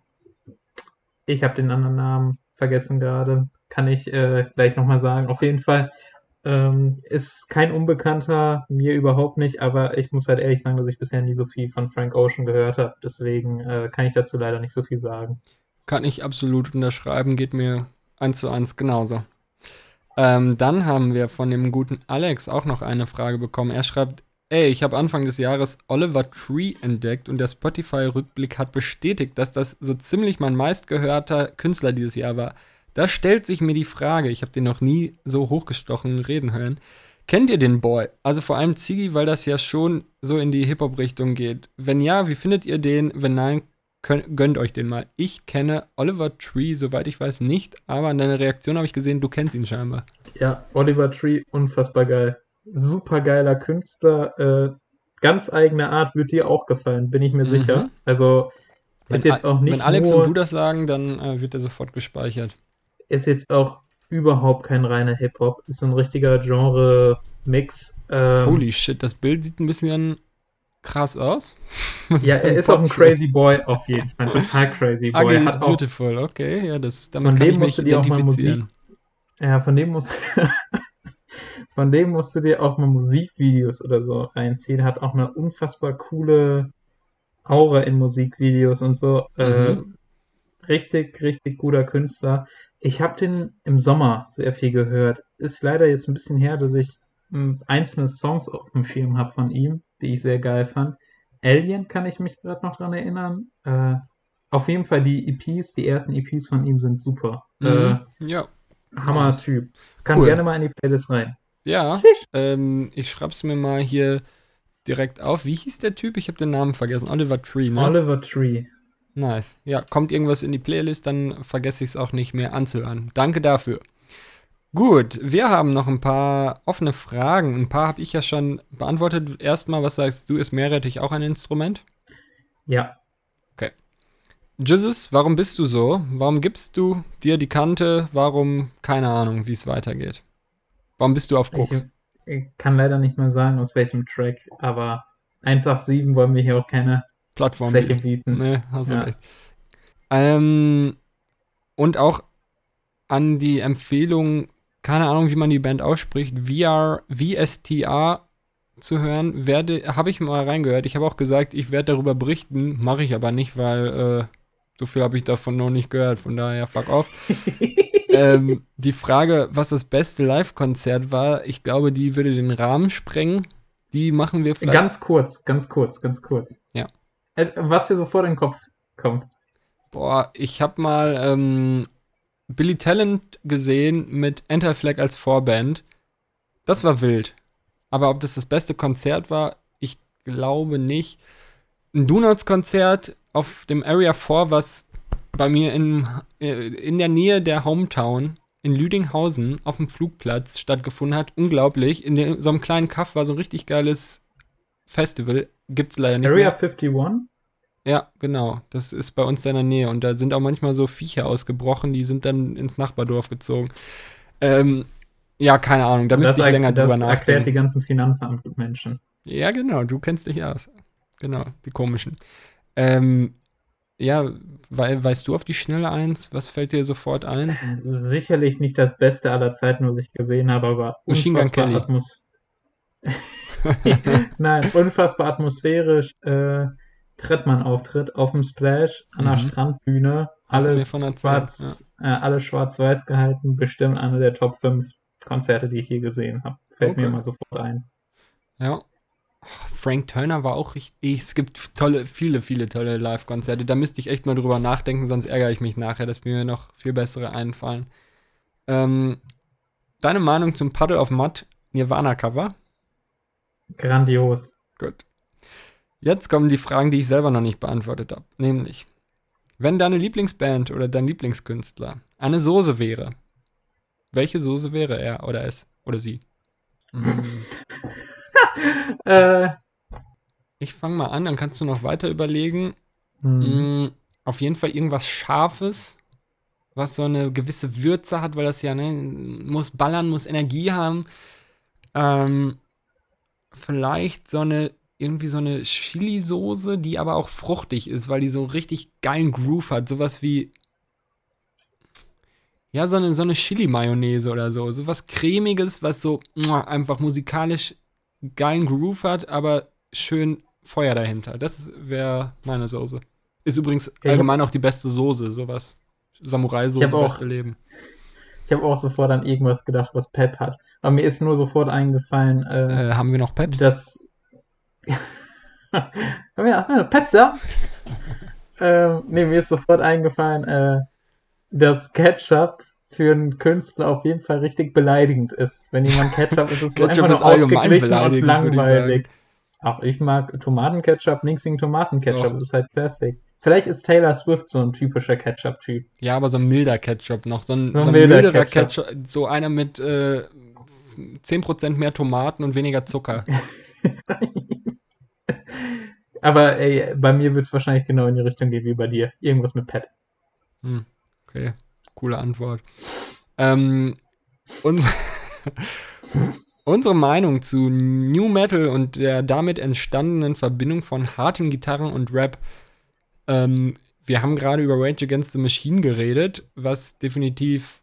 B: ich habe den anderen Namen vergessen gerade. Kann ich äh, gleich nochmal sagen. Auf jeden Fall ähm, ist kein Unbekannter, mir überhaupt nicht, aber ich muss halt ehrlich sagen, dass ich bisher nie so viel von Frank Ocean gehört habe. Deswegen äh, kann ich dazu leider nicht so viel sagen.
A: Kann ich absolut unterschreiben, geht mir eins zu eins genauso. Ähm, dann haben wir von dem guten Alex auch noch eine Frage bekommen. Er schreibt, ey, ich habe Anfang des Jahres Oliver Tree entdeckt und der Spotify-Rückblick hat bestätigt, dass das so ziemlich mein meistgehörter Künstler dieses Jahr war. Da stellt sich mir die Frage, ich habe den noch nie so hochgestochen reden hören. Kennt ihr den Boy? Also vor allem Ziggy, weil das ja schon so in die Hip-Hop-Richtung geht. Wenn ja, wie findet ihr den? Wenn nein, könnt, gönnt euch den mal. Ich kenne Oliver Tree, soweit ich weiß, nicht, aber an deiner Reaktion habe ich gesehen, du kennst ihn scheinbar.
B: Ja, Oliver Tree, unfassbar geil. Super geiler Künstler, äh, ganz eigene Art, wird dir auch gefallen, bin ich mir mhm. sicher. Also
A: ist jetzt auch nicht. Wenn Alex nur, und du das sagen, dann äh, wird er sofort gespeichert
B: ist jetzt auch überhaupt kein reiner Hip-Hop. Ist so ein richtiger Genre-Mix.
A: Ähm, Holy shit, das Bild sieht ein bisschen krass aus.
B: ja, er ist auch ein Crazy Boy auf jeden Fall. Total Crazy Boy.
A: Ugly is beautiful, okay. Ja, das,
B: damit von kann dem ich auch mal Musik. Ja, von dem musst von dem musst du dir auch mal Musikvideos oder so reinziehen. Hat auch eine unfassbar coole Aura in Musikvideos und so. Mhm. Äh, richtig, richtig guter Künstler. Ich habe den im Sommer sehr viel gehört. Ist leider jetzt ein bisschen her, dass ich hm, einzelne Songs auf dem Schirm habe von ihm, die ich sehr geil fand. Alien kann ich mich gerade noch dran erinnern. Äh, auf jeden Fall die EPs, die ersten EPs von ihm sind super.
A: Mhm. Äh, ja.
B: Hammer-Typ. Kann cool. gerne mal in die Playlist rein.
A: Ja, ähm, ich schreib's mir mal hier direkt auf. Wie hieß der Typ? Ich habe den Namen vergessen. Oliver Tree, ne?
B: Oliver Tree.
A: Nice. Ja, kommt irgendwas in die Playlist, dann vergesse ich es auch nicht mehr anzuhören. Danke dafür. Gut, wir haben noch ein paar offene Fragen. Ein paar habe ich ja schon beantwortet. Erstmal, was sagst du, ist Meerrettich auch ein Instrument?
B: Ja.
A: Okay. Jesus, warum bist du so? Warum gibst du dir die Kante? Warum, keine Ahnung, wie es weitergeht? Warum bist du auf Koks?
B: Ich, ich kann leider nicht mehr sagen, aus welchem Track, aber 187 wollen wir hier auch keine
A: Plattform Fläche bieten. Nee, hast du ja. recht. Ähm, und auch an die Empfehlung, keine Ahnung, wie man die Band ausspricht, VR, VSTA zu hören, werde, habe ich mal reingehört. Ich habe auch gesagt, ich werde darüber berichten, mache ich aber nicht, weil äh, so viel habe ich davon noch nicht gehört, von daher fuck off. ähm, die Frage, was das beste Live-Konzert war, ich glaube, die würde den Rahmen sprengen. Die machen wir
B: vielleicht. Ganz kurz, ganz kurz, ganz kurz.
A: Ja.
B: Äh, was dir so vor den Kopf kommt.
A: Boah, ich hab mal ähm, Billy Talent gesehen mit Anti-Flag als Vorband. Das war wild. Aber ob das das beste Konzert war, ich glaube nicht. Ein Donuts-Konzert auf dem Area 4, was bei mir in, äh, in der Nähe der Hometown in Lüdinghausen auf dem Flugplatz stattgefunden hat. Unglaublich. In der, so einem kleinen Kaff war so ein richtig geiles Festival. Gibt's leider nicht
B: Area
A: mehr.
B: 51?
A: Ja, genau. Das ist bei uns in der Nähe. Und da sind auch manchmal so Viecher ausgebrochen, die sind dann ins Nachbardorf gezogen. Ähm, ja, keine Ahnung, da müsste ich länger drüber nachdenken. Das erklärt
B: die ganzen Finanzamtmenschen.
A: Ja, genau, du kennst dich aus. Genau, die komischen. Ähm, ja, we weißt du auf die Schnelle eins? Was fällt dir sofort ein?
B: Sicherlich nicht das Beste aller Zeiten, was ich gesehen habe, aber
A: Machine Gun Kelly.
B: Atmos Nein, unfassbar atmosphärisch. Äh, Trettmann-Auftritt auf dem Splash an der mhm. Strandbühne. Alles schwarz, ja. äh, alles schwarz-weiß gehalten. Bestimmt eine der Top 5 Konzerte, die ich je gesehen habe. Fällt okay. mir mal sofort ein.
A: Ja. Frank Turner war auch richtig. Es gibt tolle, viele, viele tolle Live-Konzerte. Da müsste ich echt mal drüber nachdenken, sonst ärgere ich mich nachher, dass mir noch viel bessere einfallen. Ähm, deine Meinung zum Puddle of Mud Nirvana-Cover?
B: Grandios.
A: Gut. Jetzt kommen die Fragen, die ich selber noch nicht beantwortet habe. Nämlich, wenn deine Lieblingsband oder dein Lieblingskünstler eine Soße wäre, welche Soße wäre er oder es oder sie? Mm,
B: Äh,
A: Ich fange mal an, dann kannst du noch weiter überlegen.
B: hm.
A: Mm, auf jeden Fall irgendwas Scharfes, was so eine gewisse Würze hat, weil das ja, ne, muss ballern, muss Energie haben. Ähm, vielleicht so eine, irgendwie so eine Chili-Soße, die aber auch fruchtig ist, weil die so richtig geilen Groove hat. Sowas wie, ja, so eine, so eine Chili-Mayonnaise oder so. Sowas Cremiges, was so einfach musikalisch geilen Groove hat, aber schön Feuer dahinter. Das wäre meine Soße. Ist übrigens
B: hab-
A: allgemein auch die beste Soße, sowas. Samurai-Soße,
B: hab
A: beste Leben.
B: Ich habe auch sofort an irgendwas gedacht, was Pep hat. Aber mir ist nur sofort eingefallen, äh,
A: Äh, haben wir noch Peps?
B: dass. haben wir haben wir noch Peps, ja? ähm, nee, mir ist sofort eingefallen, äh, dass Ketchup für einen Künstler auf jeden Fall richtig beleidigend ist. Wenn jemand Ketchup ist, ist es einfach nur ausgeglichen und
A: würde ich
B: langweilig. Auch ich mag Tomatenketchup, nichts gegen Tomatenketchup,
A: Doch.
B: ist halt Classic. Vielleicht ist Taylor Swift so ein typischer Ketchup-Typ.
A: Ja, aber so ein milder Ketchup noch. So ein,
B: So
A: so
B: ein
A: ein
B: milder
A: milderer
B: Ketchup.
A: Ketchup. So einer mit äh, 10% mehr Tomaten und weniger Zucker.
B: Aber ey, bei mir wird es wahrscheinlich genau in die Richtung gehen wie bei dir. Irgendwas mit Pep.
A: Hm, okay, coole Antwort. Ähm, uns unsere Meinung zu New Metal und der damit entstandenen Verbindung von harten Gitarren und Rap. Ähm, wir haben gerade über Rage Against the Machine geredet, was definitiv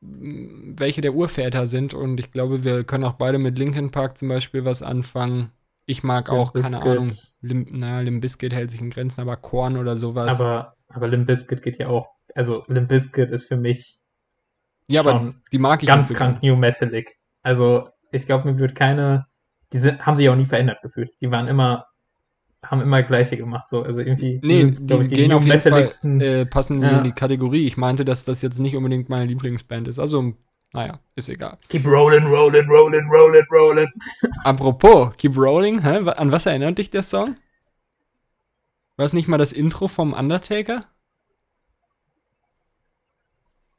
A: mh, welche der Urväter sind und ich glaube, wir können auch beide mit Linkin Park zum Beispiel was anfangen. Ich mag
B: Limp
A: auch, keine
B: Bizkit.
A: Ahnung, Lim, naja, Limp Bizkit hält sich in Grenzen, aber Korn oder sowas.
B: Aber, aber Limp Bizkit geht ja auch. Also Limp Bizkit ist für mich
A: ja, aber
B: schon
A: die mag ich
B: ganz krank New Metalic. Also ich glaube, mir wird keine. Die sind, haben sich auch nie verändert gefühlt. Die waren immer, haben immer gleiche gemacht. So. Also irgendwie.
A: Nee,
B: sind,
A: die
B: ich,
A: gehen auf jeden Fall, äh, passen
B: Ja.
A: in die Kategorie. Ich meinte, dass das jetzt nicht unbedingt meine Lieblingsband ist. Also, naja, ist egal.
B: Keep rolling, rolling, rolling, rolling, rolling.
A: Apropos, Keep Rolling, hä? An was erinnert dich der Song? War es nicht mal das Intro vom Undertaker?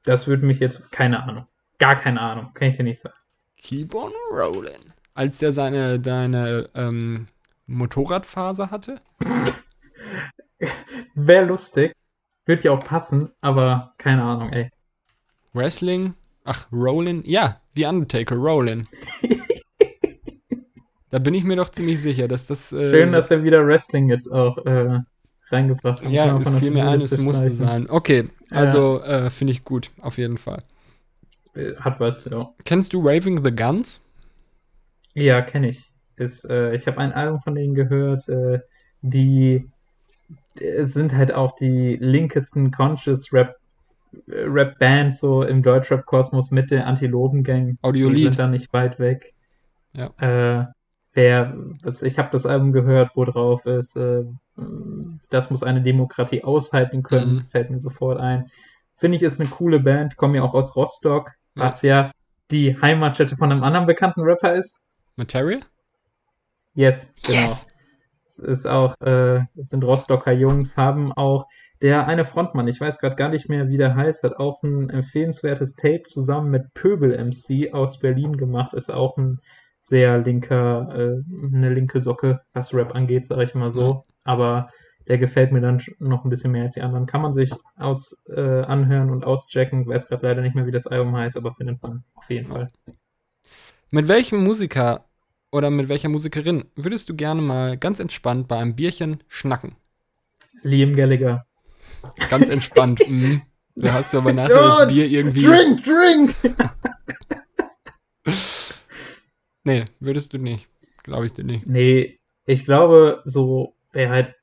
B: Das würde mich jetzt. Keine Ahnung. Gar keine Ahnung. Kann ich dir nicht sagen.
A: Keep on rolling. Als der seine, seine ähm, Motorradphase hatte?
B: Wäre lustig. Wird ja auch passen, aber keine Ahnung, ey.
A: Wrestling? Ach, Rollin? Ja, The Undertaker, Rollin. da bin ich mir doch ziemlich sicher, dass das. Äh,
B: Schön, dass wir wieder Wrestling jetzt auch äh, reingebracht haben.
A: Ja, es fiel mir ein, es musste sein. Okay,
B: Ja.
A: also äh, finde ich gut, auf jeden Fall.
B: Äh, Hat was, ja.
A: Kennst du Raving the Guns?
B: Ja, kenne ich. Ist, äh, ich habe ein Album von denen gehört, äh, die äh, sind halt auch die linkesten Conscious Rap äh, Rap Bands so im Deutschrap Kosmos mit der Antilopen Gang. Die
A: Audiolied.
B: sind da nicht weit weg.
A: Ja.
B: Äh, wer, was, ich habe das Album gehört, wo drauf ist, äh, das muss eine Demokratie aushalten können,
A: Mhm.
B: fällt mir sofort ein. Finde ich, ist eine coole Band, komme ja auch aus Rostock, was ja die Heimatstätte von einem anderen bekannten Rapper ist.
A: Material?
B: Yes, genau.
A: Yes!
B: Es ist auch, äh, es sind Rostocker Jungs, haben auch der eine Frontmann, ich weiß gerade gar nicht mehr, wie der heißt, hat auch ein empfehlenswertes Tape zusammen mit Pöbel MC aus Berlin gemacht, ist auch ein sehr linker, äh, eine linke Socke, was Rap angeht, sage ich mal so. Aber der gefällt mir dann noch ein bisschen mehr als die anderen. Kann man sich aus, äh, anhören und auschecken. Weiß gerade leider nicht mehr, wie das Album heißt, aber findet man auf jeden Fall.
A: Mit welchem Musiker oder mit welcher Musikerin würdest du gerne mal ganz entspannt bei einem Bierchen schnacken?
B: Liam Gallagher.
A: Ganz entspannt. mhm. Da hast du aber nachher
B: Ja,
A: das Bier irgendwie.
B: Drink, drink!
A: Nee, würdest du nicht. Glaube ich dir nicht.
B: Nee, ich glaube, so, wer halt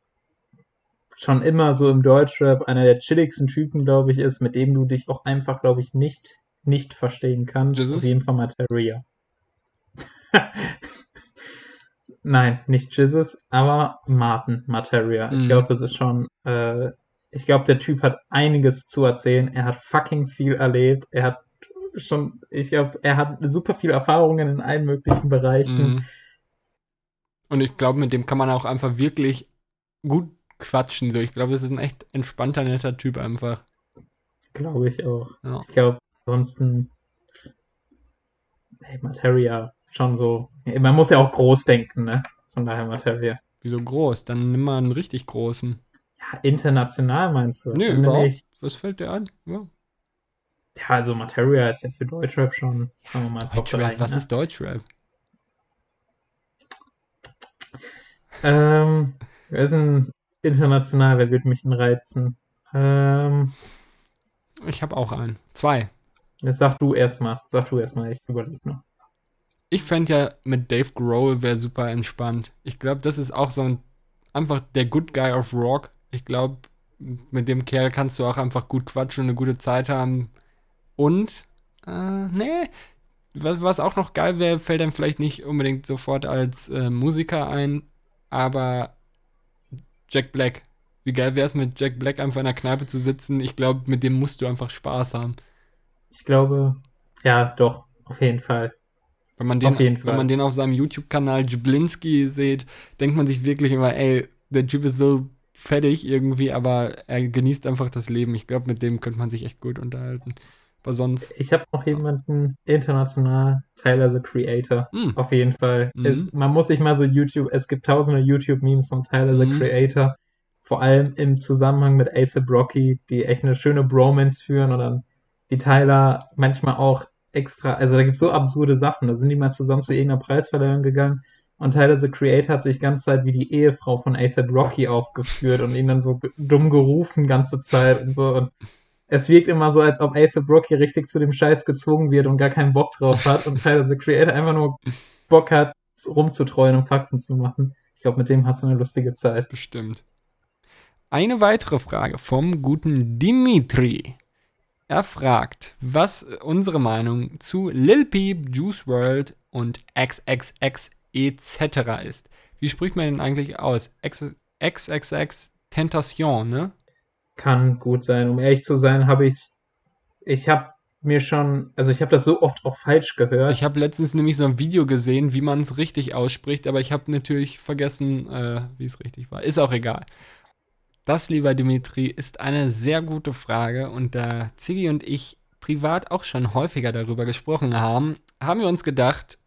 B: schon immer so im Deutschrap einer der chilligsten Typen, glaube ich, ist, mit dem du dich auch einfach, glaube ich, nicht, nicht verstehen kannst.
A: Jesus?
B: Auf jeden Fall Materia. nein, nicht Jesus, aber Martin Materia. Ich
A: Mhm.
B: glaube, das ist schon, äh, ich glaube, der Typ hat einiges zu erzählen. Er hat fucking viel erlebt. Er hat schon, ich glaube, er hat super viele Erfahrungen in allen möglichen Bereichen.
A: Mhm. Und ich glaube, mit dem kann man auch einfach wirklich gut quatschen. So, ich glaube, es ist ein echt entspannter, netter Typ einfach.
B: Glaube ich auch.
A: Ja.
B: Ich glaube, ansonsten, hey, Materia, schon so. Man muss ja auch groß denken, ne? Von daher Materia.
A: Wieso groß? Dann nimm mal einen richtig großen.
B: Ja, international meinst du? Wenn
A: überhaupt.
B: ich-
A: Was fällt dir an? Ja.
B: Ja, also Materia ist ja für Deutschrap schon, sagen wir mal,
A: Deutschrap,
B: 3,
A: was
B: ne?
A: ist Deutschrap?
B: Ähm, wer ist denn international? Wer wird mich denn reizen? Ähm,
A: Ich habe auch einen. Zwei.
B: jetzt sag du erstmal. Sag du erstmal, ich überlege noch.
A: Ich fände ja mit Dave Grohl wäre super entspannt. Ich glaube, das ist auch so ein einfach der Good Guy of Rock. Ich glaube, mit dem Kerl kannst du auch einfach gut quatschen und eine gute Zeit haben. Und, äh, nee, was, auch noch geil wäre, fällt einem vielleicht nicht unbedingt sofort als äh, Musiker ein, aber Jack Black. Wie geil wäre es mit Jack Black einfach in der Kneipe zu sitzen? Ich glaube, mit dem musst du einfach Spaß haben.
B: Ich glaube, ja, doch, auf jeden Fall.
A: Wenn man den,
B: Auf jeden
A: wenn
B: Fall.
A: man den auf seinem YouTube-Kanal Jablinski sieht, denkt man sich wirklich immer, ey, der Typ ist so fertig irgendwie, aber er genießt einfach das Leben. Ich glaube, mit dem könnte man sich echt gut unterhalten. Aber sonst,
B: Ich habe noch jemanden international, Tyler the Creator.
A: hm,
B: Auf jeden Fall.
A: Mhm.
B: Es, man muss sich mal so YouTube, es gibt tausende YouTube-Memes von Tyler the
A: Mhm.
B: Creator. Vor allem im Zusammenhang mit A$AP Rocky, die echt eine schöne Bromance führen und dann die Tyler manchmal auch extra, also da gibt es so absurde Sachen. Da sind die mal zusammen zu irgendeiner Preisverleihung gegangen und Tyler the Creator hat sich ganze Zeit wie die Ehefrau von A$AP Rocky aufgeführt und ihn dann so dumm gerufen ganze Zeit und so. Und es wirkt immer so, als ob A$AP Rocky richtig zu dem Scheiß gezwungen wird und gar keinen Bock drauf hat und Tyler the Creator einfach nur Bock hat, rumzutreuen und Faxen zu machen. Ich glaube, mit dem hast du eine lustige Zeit.
A: bestimmt. Eine weitere Frage vom guten Dimitri. Er fragt, was unsere Meinung zu Lil Peep, Juice World und XXX etc. ist. Wie spricht man denn eigentlich aus? XXX Tentation, ne?
B: Kann gut sein. Um ehrlich zu sein, habe ich's. Ich habe mir schon, also ich habe das so oft auch falsch gehört.
A: Ich habe letztens nämlich so ein Video gesehen, wie man es richtig ausspricht, aber ich habe natürlich vergessen, äh, wie es richtig war. Ist auch egal. Das, lieber Dimitri, ist eine sehr gute Frage und da Ziggy und ich privat auch schon häufiger darüber gesprochen haben, haben wir uns gedacht,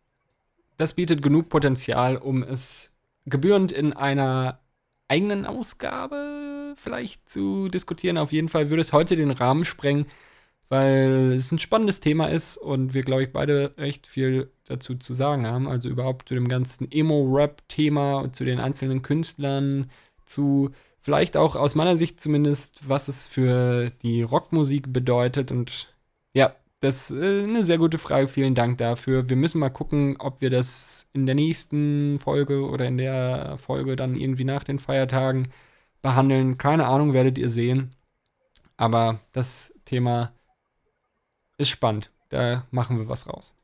A: das bietet genug Potenzial, um es gebührend in einer eigenen Ausgabe vielleicht zu diskutieren. Auf jeden Fall würde es heute den Rahmen sprengen, weil es ein spannendes Thema ist und wir, glaube ich, beide recht viel dazu zu sagen haben. Also überhaupt zu dem ganzen Emo-Rap-Thema, zu den einzelnen Künstlern, zu vielleicht auch aus meiner Sicht zumindest, was es für die Rockmusik bedeutet. Und ja, das ist eine sehr gute Frage. Vielen Dank dafür. Wir müssen mal gucken, ob wir das in der nächsten Folge oder in der Folge dann irgendwie nach den Feiertagen behandeln. Keine Ahnung, werdet ihr sehen. Aber das Thema ist spannend. Da machen wir was raus.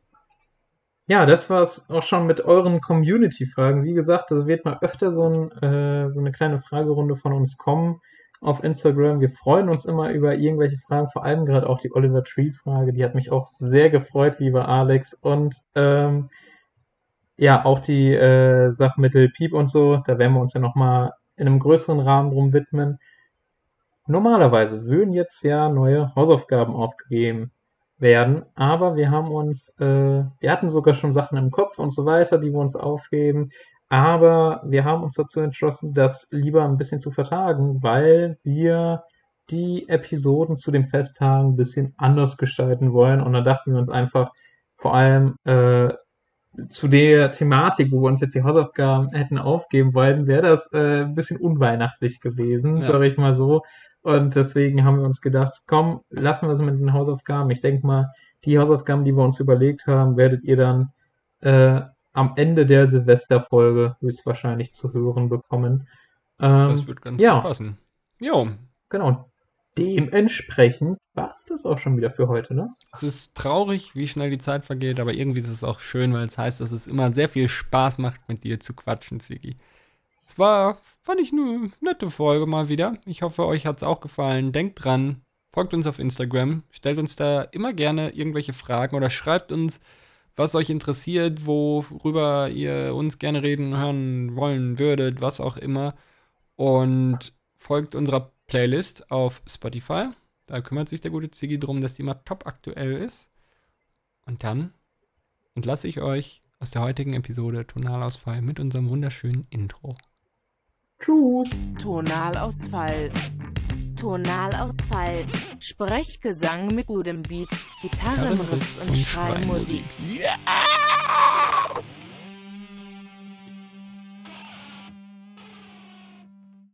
B: Ja, das war's auch schon mit euren Community-Fragen. Wie gesagt, da wird mal öfter so, ein, äh, so eine kleine Fragerunde von uns kommen auf Instagram. Wir freuen uns immer über irgendwelche Fragen, vor allem gerade auch die Oliver Tree-Frage. Die hat mich auch sehr gefreut, lieber Alex. Und ähm, ja, auch die äh, Sache mit Lil Peep und so, da werden wir uns ja nochmal in einem größeren Rahmen drum widmen. Normalerweise würden jetzt ja neue Hausaufgaben aufgegeben werden, aber wir haben uns, äh, wir hatten sogar schon Sachen im Kopf und so weiter, die wir uns aufgeben, aber wir haben uns dazu entschlossen, das lieber ein bisschen zu vertagen, weil wir die Episoden zu den Festtagen ein bisschen anders gestalten wollen und da dachten wir uns einfach, vor allem äh, zu der Thematik, wo wir uns jetzt die Hausaufgaben hätten aufgeben wollen, wäre das äh, ein bisschen unweihnachtlich gewesen,
A: Ja.
B: sage ich mal so. Und deswegen haben wir uns gedacht, komm, lassen wir es mit den Hausaufgaben. Ich denke mal, die Hausaufgaben, die wir uns überlegt haben, werdet ihr dann äh, am Ende der Silvesterfolge höchstwahrscheinlich zu hören bekommen. Ähm,
A: Das wird ganz
B: ja.
A: gut passen. Jo,
B: Genau. Dementsprechend war es das auch schon wieder für heute, ne?
A: Es ist traurig, wie schnell die Zeit vergeht, aber irgendwie ist es auch schön, weil es heißt, dass es immer sehr viel Spaß macht, mit dir zu quatschen, Sigi. Es war, fand ich, eine nette Folge mal wieder. Ich hoffe, euch hat es auch gefallen. Denkt dran, folgt uns auf Instagram, stellt uns da immer gerne irgendwelche Fragen oder schreibt uns, was euch interessiert, worüber ihr uns gerne reden hören wollen würdet, was auch immer. Und folgt unserer Playlist auf Spotify. Da kümmert sich der gute Ziggy drum, dass die immer top aktuell ist. Und dann entlasse ich euch aus der heutigen Episode Tonalausfall mit unserem wunderschönen Intro.
B: Tschüss.
C: Tonalausfall. Tonalausfall. Sprechgesang mit gutem Beat, Gitarrenriffs und Schreimusik.
A: Yeah!